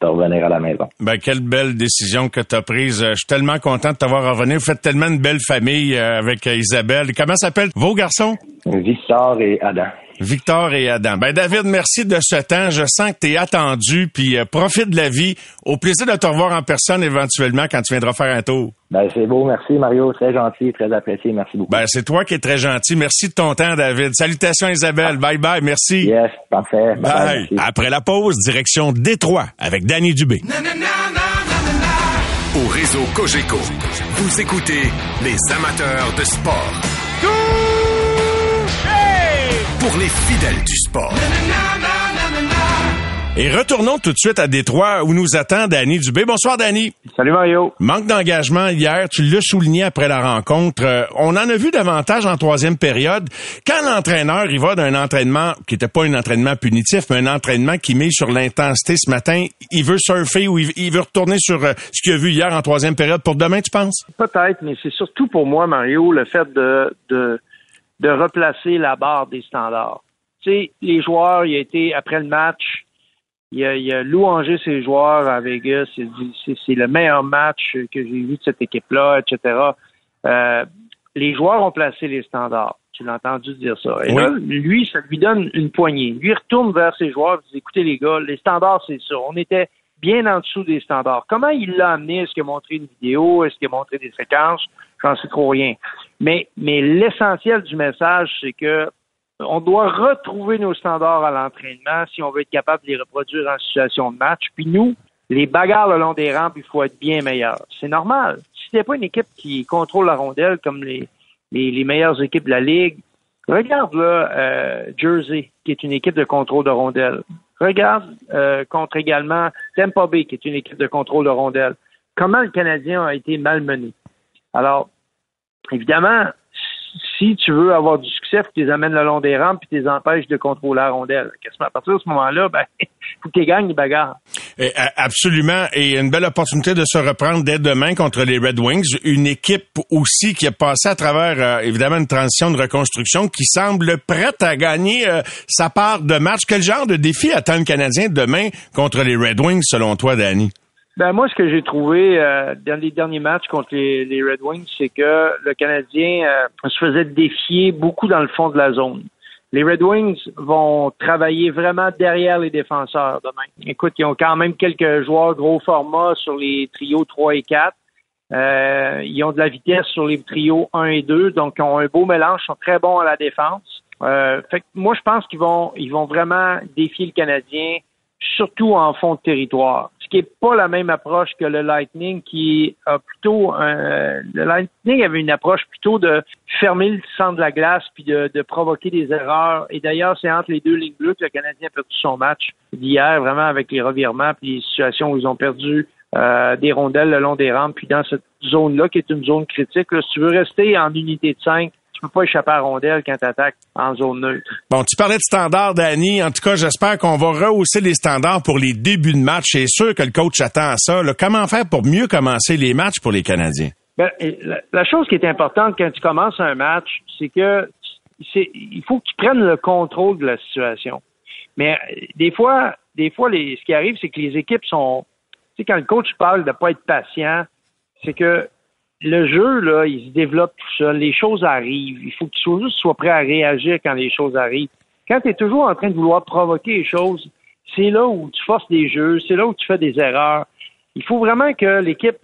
H: de revenir à la maison.
E: Ben, quelle belle décision que tu as prise. Euh, Je suis tellement content de t'avoir revenu. Vous faites tellement une belle famille euh, avec Isabelle. Comment s'appellent vos garçons?
H: Victor et Adam.
E: Victor et Adam. Ben David, merci de ce temps. Je sens que tu es attendu, puis euh, profite de la vie. Au plaisir de te revoir en personne éventuellement quand tu viendras faire un tour.
H: Ben, c'est beau, merci Mario, très gentil, très apprécié, merci beaucoup.
E: Ben c'est toi qui es très gentil. Merci de ton temps, David. Salutations Isabelle. Bye bye. Merci.
H: Yes, parfait. Bye,
E: Bye.
C: Après la pause, direction Détroit avec Danny Dubé.
B: Au réseau Cogeco, vous écoutez les amateurs de sport. Pour les fidèles du sport.
E: Et retournons tout de suite à Détroit où nous attend Danny Dubé. Bonsoir Danny.
H: Salut Mario.
E: Manque d'engagement hier, tu l'as souligné après la rencontre. Euh, on en a vu davantage en troisième période. Quand l'entraîneur il va d'un entraînement qui n'était pas un entraînement punitif, mais un entraînement qui met sur l'intensité ce matin, il veut surfer ou il, il veut retourner sur euh, ce qu'il a vu hier en troisième période pour demain, tu penses?
I: Peut-être, mais c'est surtout pour moi, Mario, le fait de, de, de replacer la barre des standards. Tu sais, les joueurs, il a été, après le match, il a, il a louangé ses joueurs à Vegas. Il dit c'est, c'est le meilleur match que j'ai vu de cette équipe-là, etc. Euh, les joueurs ont placé les standards. Tu l'as entendu dire ça. Et
E: Oui.
I: là, lui, ça lui donne une poignée. Lui, il retourne vers ses joueurs et dit écoutez, les gars, les standards, c'est ça. On était bien en dessous des standards. Comment il l'a amené? Est-ce qu'il a montré une vidéo? Est-ce qu'il a montré des séquences? J'en sais trop rien. Mais, mais l'essentiel du message, c'est que on doit retrouver nos standards à l'entraînement si on veut être capable de les reproduire en situation de match. Puis nous, les bagarres le long des rampes, il faut être bien meilleur. C'est normal. Si t'es pas une équipe qui contrôle la rondelle comme les, les, les meilleures équipes de la ligue, regarde là euh, Jersey, qui est une équipe de contrôle de rondelle. Regarde euh, contre également Tampa Bay, qui est une équipe de contrôle de rondelle. Comment le Canadien a été malmené? Alors, évidemment, si tu veux avoir du succès, faut que tu les amènes le long des rampes puis tu les empêches de contrôler la rondelle. À partir de ce moment-là, ben, faut que tu gagnes les bagarres.
E: Et, absolument. Et une belle opportunité de se reprendre dès demain contre les Red Wings. Une équipe aussi qui a passé à travers, euh, évidemment, une transition de reconstruction qui semble prête à gagner euh, sa part de match. Quel genre de défi attend le Canadien demain contre les Red Wings, selon toi, Danny?
I: Ben moi, ce que j'ai trouvé euh, dans les derniers matchs contre les, Red Wings, c'est que le Canadien euh, se faisait défier beaucoup dans le fond de la zone. Les Red Wings vont travailler vraiment derrière les défenseurs demain. Écoute, ils ont quand même quelques joueurs gros format sur les trios 3 et 4. Euh, ils ont de la vitesse sur les trios 1 et 2, donc ils ont un beau mélange, sont très bons à la défense. Euh, fait que moi, je pense qu'ils vont, ils vont vraiment défier le Canadien, surtout en fond de territoire. Ce qui est pas la même approche que le Lightning, qui a plutôt, un- le Lightning avait une approche plutôt de fermer le centre de la glace puis de, provoquer des erreurs. Et d'ailleurs, c'est entre les deux lignes bleues que le Canadien a perdu son match d'hier, vraiment avec les revirements puis les situations où ils ont perdu euh, des rondelles le long des rampes, puis dans cette zone-là, qui est une zone critique. Si tu veux rester en unité de 5, tu peux pas échapper à la rondelle quand tu attaques en zone neutre.
E: Bon, tu parlais de standards, Danny. En tout cas, j'espère qu'on va rehausser les standards pour les débuts de match. C'est sûr que le coach attend à ça. là. Comment faire pour mieux commencer les matchs pour les Canadiens?
I: Ben, la, la chose qui est importante quand tu commences un match, c'est que il faut que tu prennes le contrôle de la situation. Mais euh, des fois, des fois, les, ce qui arrive, c'est que les équipes sont, tu sais, quand le coach parle de pas être patient, c'est que le jeu, là, il se développe tout seul. Les choses arrivent. Il faut que tu sois juste sois prêt à réagir quand les choses arrivent. Quand tu es toujours en train de vouloir provoquer les choses, c'est là où tu forces des jeux, c'est là où tu fais des erreurs. Il faut vraiment que l'équipe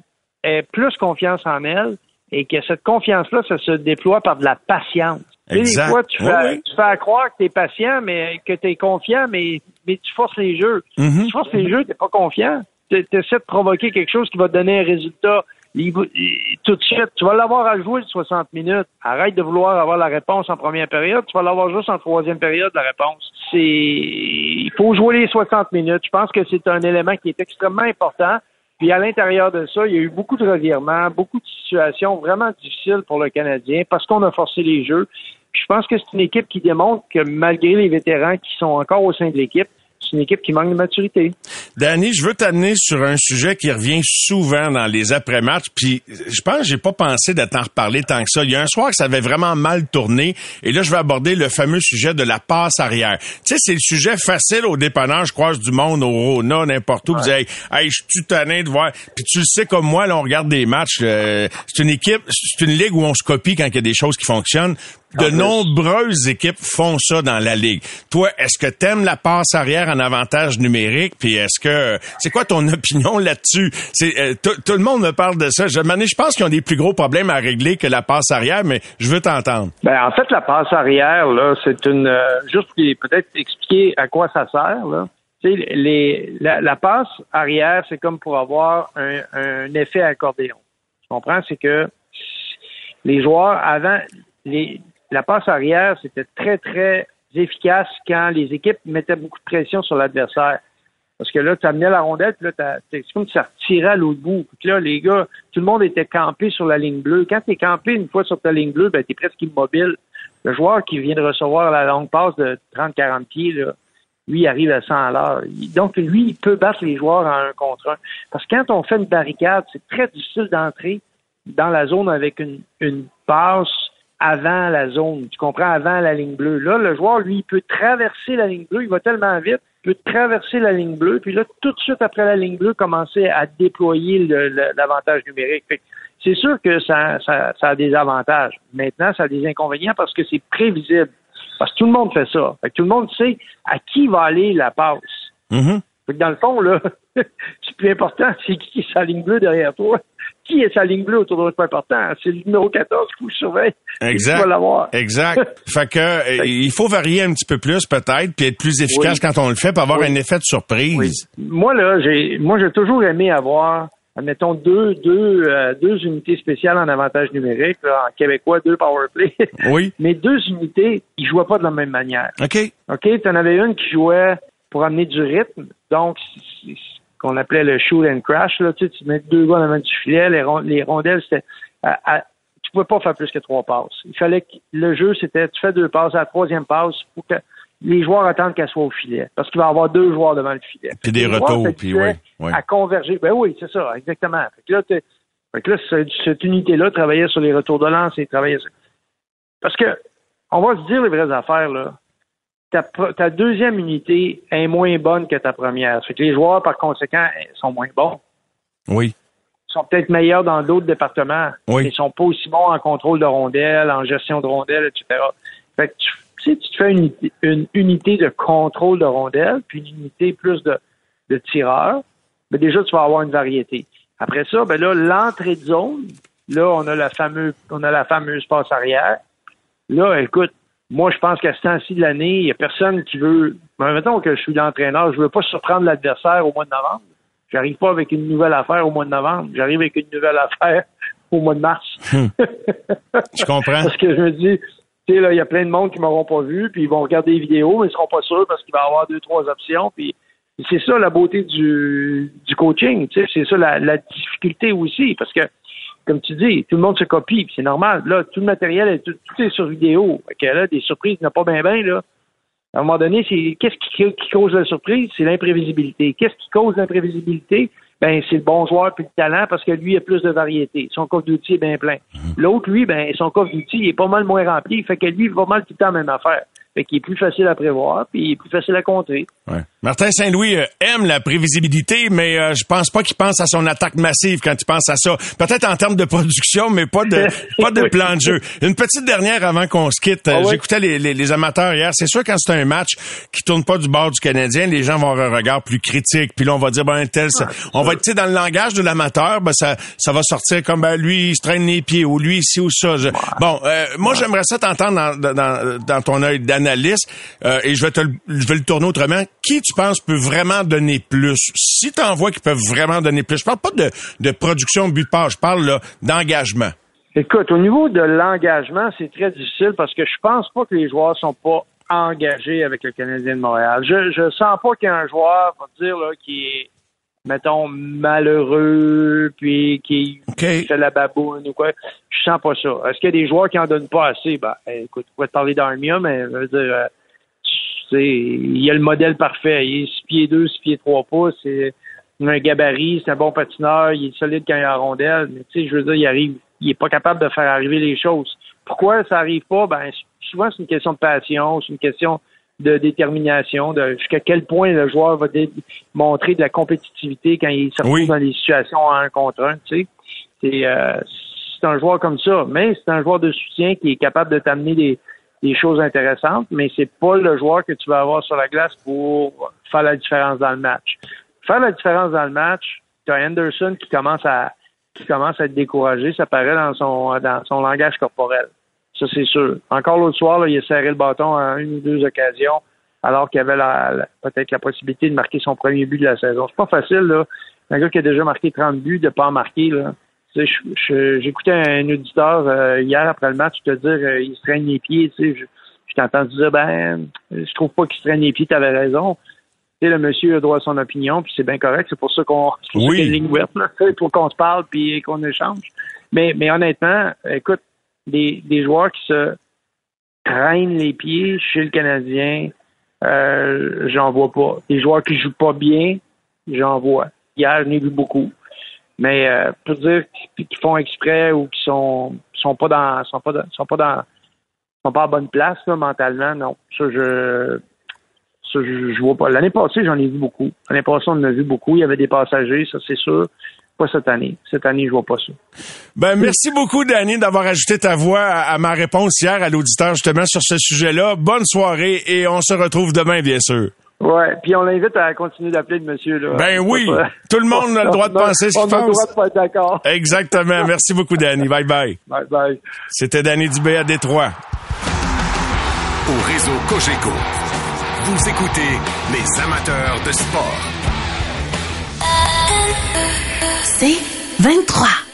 I: ait plus confiance en elle et que cette confiance-là, ça se déploie par de la patience.
E: Exact.
I: Des fois, tu fais,
E: oui.
I: tu fais à croire que tu es patient, mais que tu es confiant, mais, mais tu forces les jeux.
E: Mhm.
I: Tu forces les jeux, tu pas confiant. Tu essaies de provoquer quelque chose qui va te donner un résultat tout de suite. Tu vas l'avoir à jouer le 60 minutes. Arrête de vouloir avoir la réponse en première période. Tu vas l'avoir juste en troisième période, la réponse. C'est, il faut jouer les 60 minutes. Je pense que c'est un élément qui est extrêmement important. Puis à l'intérieur de ça, il y a eu beaucoup de revirements, beaucoup de situations vraiment difficiles pour le Canadien parce qu'on a forcé les jeux. Je pense que c'est une équipe qui démontre que malgré les vétérans qui sont encore au sein de l'équipe, c'est une équipe qui manque de maturité.
E: Danny, je veux t'amener sur un sujet qui revient souvent dans les après-matchs, puis je pense que j'ai pas pensé de t'en reparler tant que ça. Il y a un soir que ça avait vraiment mal tourné, et là, je vais aborder le fameux sujet de la passe arrière. Tu sais, c'est le sujet facile au dépanneur, je croise du monde, au Rona, n'importe où, vous hey, hey, je suis tanné de voir. Puis tu le sais comme moi, là, on regarde des matchs, euh, c'est une équipe, c'est une ligue où on se copie quand il y a des choses qui fonctionnent. De nombreuses équipes font ça dans la ligue. Toi, est-ce que t'aimes la passe arrière en avantage numérique? Puis est-ce c'est quoi ton opinion là-dessus? Euh, tout le monde me parle de ça. Je, je pense qu'ils ont des plus gros problèmes à régler que la passe arrière, mais je veux t'entendre.
I: Ben, en fait, la passe arrière, là, c'est une. euh, juste peut-être expliquer à quoi ça sert, la, passe arrière, c'est comme pour avoir un, un effet accordéon. Tu comprends? C'est que les joueurs, avant, les, la passe arrière, c'était très, très efficace quand les équipes mettaient beaucoup de pression sur l'adversaire. Parce que là, tu amenais la rondelle, puis là, c'est comme si ça retirait à l'autre bout. Puis là, les gars, tout le monde était campé sur la ligne bleue. Quand tu es campé une fois sur ta ligne bleue, ben, tu es presque immobile. Le joueur qui vient de recevoir la longue passe de 30-40 pieds, lui, il arrive à 100 à l'heure. Donc, lui, il peut battre les joueurs en un contre un. Parce que quand on fait une barricade, c'est très difficile d'entrer dans la zone avec une, une passe avant la zone. Tu comprends? Avant la ligne bleue. Là, le joueur, lui, il peut traverser la ligne bleue. Il va tellement vite. Peut traverser la ligne bleue. Puis là, tout de suite après la ligne bleue, commencer à déployer l'avantage numérique. Fait que c'est sûr que ça, ça, ça a des avantages. Maintenant, ça a des inconvénients parce que c'est prévisible. Parce que tout le monde fait ça. Fait que tout le monde sait à qui va aller la passe.
E: Mhm.
I: Fait que dans le fond, là, c'est plus important, c'est qui est sa ligne bleue derrière toi. Qui est sa ligne bleue autour de pas important? C'est le numéro 14 qu'il faut que je surveille.
E: Exact.
I: L'avoir.
E: Exact. fait que euh, il faut varier un petit peu plus peut-être, puis être plus efficace
I: Oui.
E: quand on le fait, pour avoir
I: Oui.
E: un effet de surprise.
I: Moi, là, j'ai moi j'ai toujours aimé avoir, admettons, deux, deux, euh, deux unités spéciales en avantage numérique, là, en québécois, deux powerplay.
E: Oui.
I: Mais deux unités, ils jouaient pas de la même manière.
E: OK.
I: OK, tu en avais une qui jouait pour amener du rythme, donc qu'on appelait le shoot and crash. Là, tu, sais, tu mets deux gars dans la main du filet, les, les rondelles, c'était. à- à- tu pouvais pas faire plus que trois passes. Il fallait que le jeu, c'était tu fais deux passes, à la troisième passe, faut que les joueurs attendent qu'elle soit au filet. Parce qu'il va y avoir deux joueurs devant le filet.
E: Puis des
I: Les
E: retours, puis ouais.
I: À converger. Ben oui, c'est ça, exactement. Fait que là, fait que là, cette, cette unité-là travaillait sur les retours de lance et travaillait sur... Parce que, on va se dire les vraies affaires, là. Ta, ta deuxième unité est moins bonne que ta première. Fait que les joueurs, par conséquent, sont moins bons.
E: Oui.
I: Ils sont peut-être meilleurs dans d'autres départements.
E: Oui.
I: Ils sont pas aussi bons en contrôle de rondelles, en gestion de rondelles, etc. Fait que tu, sais, tu te fais une, unité- une unité de contrôle de rondelles, puis une unité plus de, de tireurs, mais déjà, tu vas avoir une variété. Après ça, ben là, l'entrée de zone, là, on a la fameuse, on a la fameuse passe arrière. Là, écoute, moi, je pense qu'à ce temps-ci de l'année, il n'y a personne qui veut. Ben, mettons que je suis l'entraîneur, je veux pas surprendre l'adversaire au mois de novembre. J'arrive pas avec une nouvelle affaire au mois de novembre. J'arrive avec une nouvelle affaire au mois de mars.
E: Je comprends.
I: Parce que je me dis, tu sais, là, il y a plein de monde qui m'auront pas vu, puis ils vont regarder les vidéos, mais ils seront pas sûrs parce qu'il va y avoir deux, trois options. Puis c'est ça la beauté du, du coaching, tu sais, c'est ça la, la difficulté aussi, parce que comme tu dis, tout le monde se copie, puis c'est normal. Là, tout le matériel, est, tout, tout est sur vidéo. Que là, des surprises, il n'y a pas bien, bien, là. À un moment donné, c'est qu'est-ce qui, qui cause la surprise? C'est l'imprévisibilité. Qu'est-ce qui cause l'imprévisibilité? Ben, c'est le bon joueur puis le talent parce que lui a plus de variété. Son coffre d'outils est bien plein. L'autre, lui, ben, son coffre d'outils il est pas mal moins rempli. Fait que lui, il va mal tout le temps la même affaire. Fait qu'il est plus facile à prévoir puis il est plus facile à contrer.
E: Ouais. Martin Saint-Louis euh, aime la prévisibilité, mais euh, je pense pas qu'il pense à son attaque massive quand il pense à ça. Peut-être en termes de production, mais pas de pas de plan de jeu. Une petite dernière avant qu'on se quitte. Euh,
I: Ah ouais?
E: J'écoutais les, les, les amateurs hier. C'est sûr quand c'est un match qui tourne pas du bord du Canadien, les gens vont avoir un regard plus critique. Puis là, on va dire ben tel, ça- on va être dans le langage de l'amateur, ben ça ça va sortir comme ben lui il se traîne les pieds ou lui ici ou ça. Je- Bon, euh, moi j'aimerais ça t'entendre dans, dans, dans ton œil euh, et je vais te je vais le tourner autrement. Qui tu penses peut vraiment donner plus? Si t'en vois qui peuvent vraiment donner plus, je parle pas de de production but passe, je parle d'engagement.
I: Écoute, au niveau de l'engagement, c'est très difficile parce que je pense pas que les joueurs sont pas engagés avec le Canadien de Montréal. Je, je sens pas qu'il y a un joueur, va dire, là, qui est, mettons, malheureux, puis qui
E: OK.
I: fait la baboune ou quoi. Je sens pas ça. Est-ce qu'il y a des joueurs qui en donnent pas assez? Ben, écoute, on va te parler d'Armia, mais je veux dire, euh, il y a le modèle parfait. Il est 6 pieds 2, 6 pieds 3 pouces, c'est un gabarit, c'est un bon patineur, il est solide quand il a la rondelle, mais tu sais, je veux dire, il arrive, il est pas capable de faire arriver les choses. Pourquoi ça arrive pas? Ben, souvent, c'est une question de passion, c'est une question de détermination, de jusqu'à quel point le joueur va montrer de la compétitivité quand il se retrouve
E: Oui.
I: dans des situations un contre un, tu sais. C'est, euh, c'est un joueur comme ça, mais c'est un joueur de soutien qui est capable de t'amener des, des choses intéressantes, mais c'est pas le joueur que tu vas avoir sur la glace pour faire la différence dans le match. Faire la différence dans le match, tu as Anderson qui commence à qui commence à être découragé, ça paraît dans son dans son langage corporel. Ça, c'est sûr. Encore l'autre soir, là, il a serré le bâton à une ou deux occasions, alors qu'il avait la, la- peut-être la possibilité de marquer son premier but de la saison. C'est pas facile, là. Un gars qui a déjà marqué 30 buts, de pas en marquer, là. Tu sais, J'écoutais un auditeur euh, hier après le match te dire euh, il se traîne les pieds. Tu sais, je, je t'ai entendu dire ben je trouve pas qu'il se traîne les pieds, t'avais raison. Tu sais, le monsieur a droit à son opinion, puis c'est bien correct. C'est pour ça qu'on
E: Oui.
I: a une ligne ouverte, là, pour qu'on se parle puis qu'on échange. Mais, mais honnêtement, écoute, des, des joueurs qui se traînent les pieds chez le Canadien, euh, j'en vois pas. Des joueurs qui jouent pas bien, j'en vois. Hier, j'en ai vu beaucoup. Mais euh, pour dire qu'ils font exprès ou qu'ils sont sont pas dans sont pas dans, sont pas dans sont pas à bonne place là, mentalement, non. Ça je ça je, je vois pas. L'année passée, j'en ai vu beaucoup. L'année passée, on en a vu beaucoup. Il y avait des passagers, ça c'est sûr. Pas cette année. Cette année, je vois pas ça.
E: Ben merci beaucoup Danny d'avoir ajouté ta voix à, à ma réponse hier à l'auditeur justement sur ce sujet-là. Bonne soirée et on se retrouve demain bien sûr.
I: Ouais, puis on l'invite à continuer d'appeler le monsieur là.
E: Ben oui,
I: pas-
E: tout le monde a le droit de penser ce qu'il
I: On a le
E: pense.
I: droit de pas être d'accord.
E: Exactement. Merci beaucoup Danny. Bye bye.
I: Bye bye.
E: C'était Danny Dubé à Détroit.
B: Au réseau Cogeco, vous écoutez les amateurs de sport.
A: C'est 23.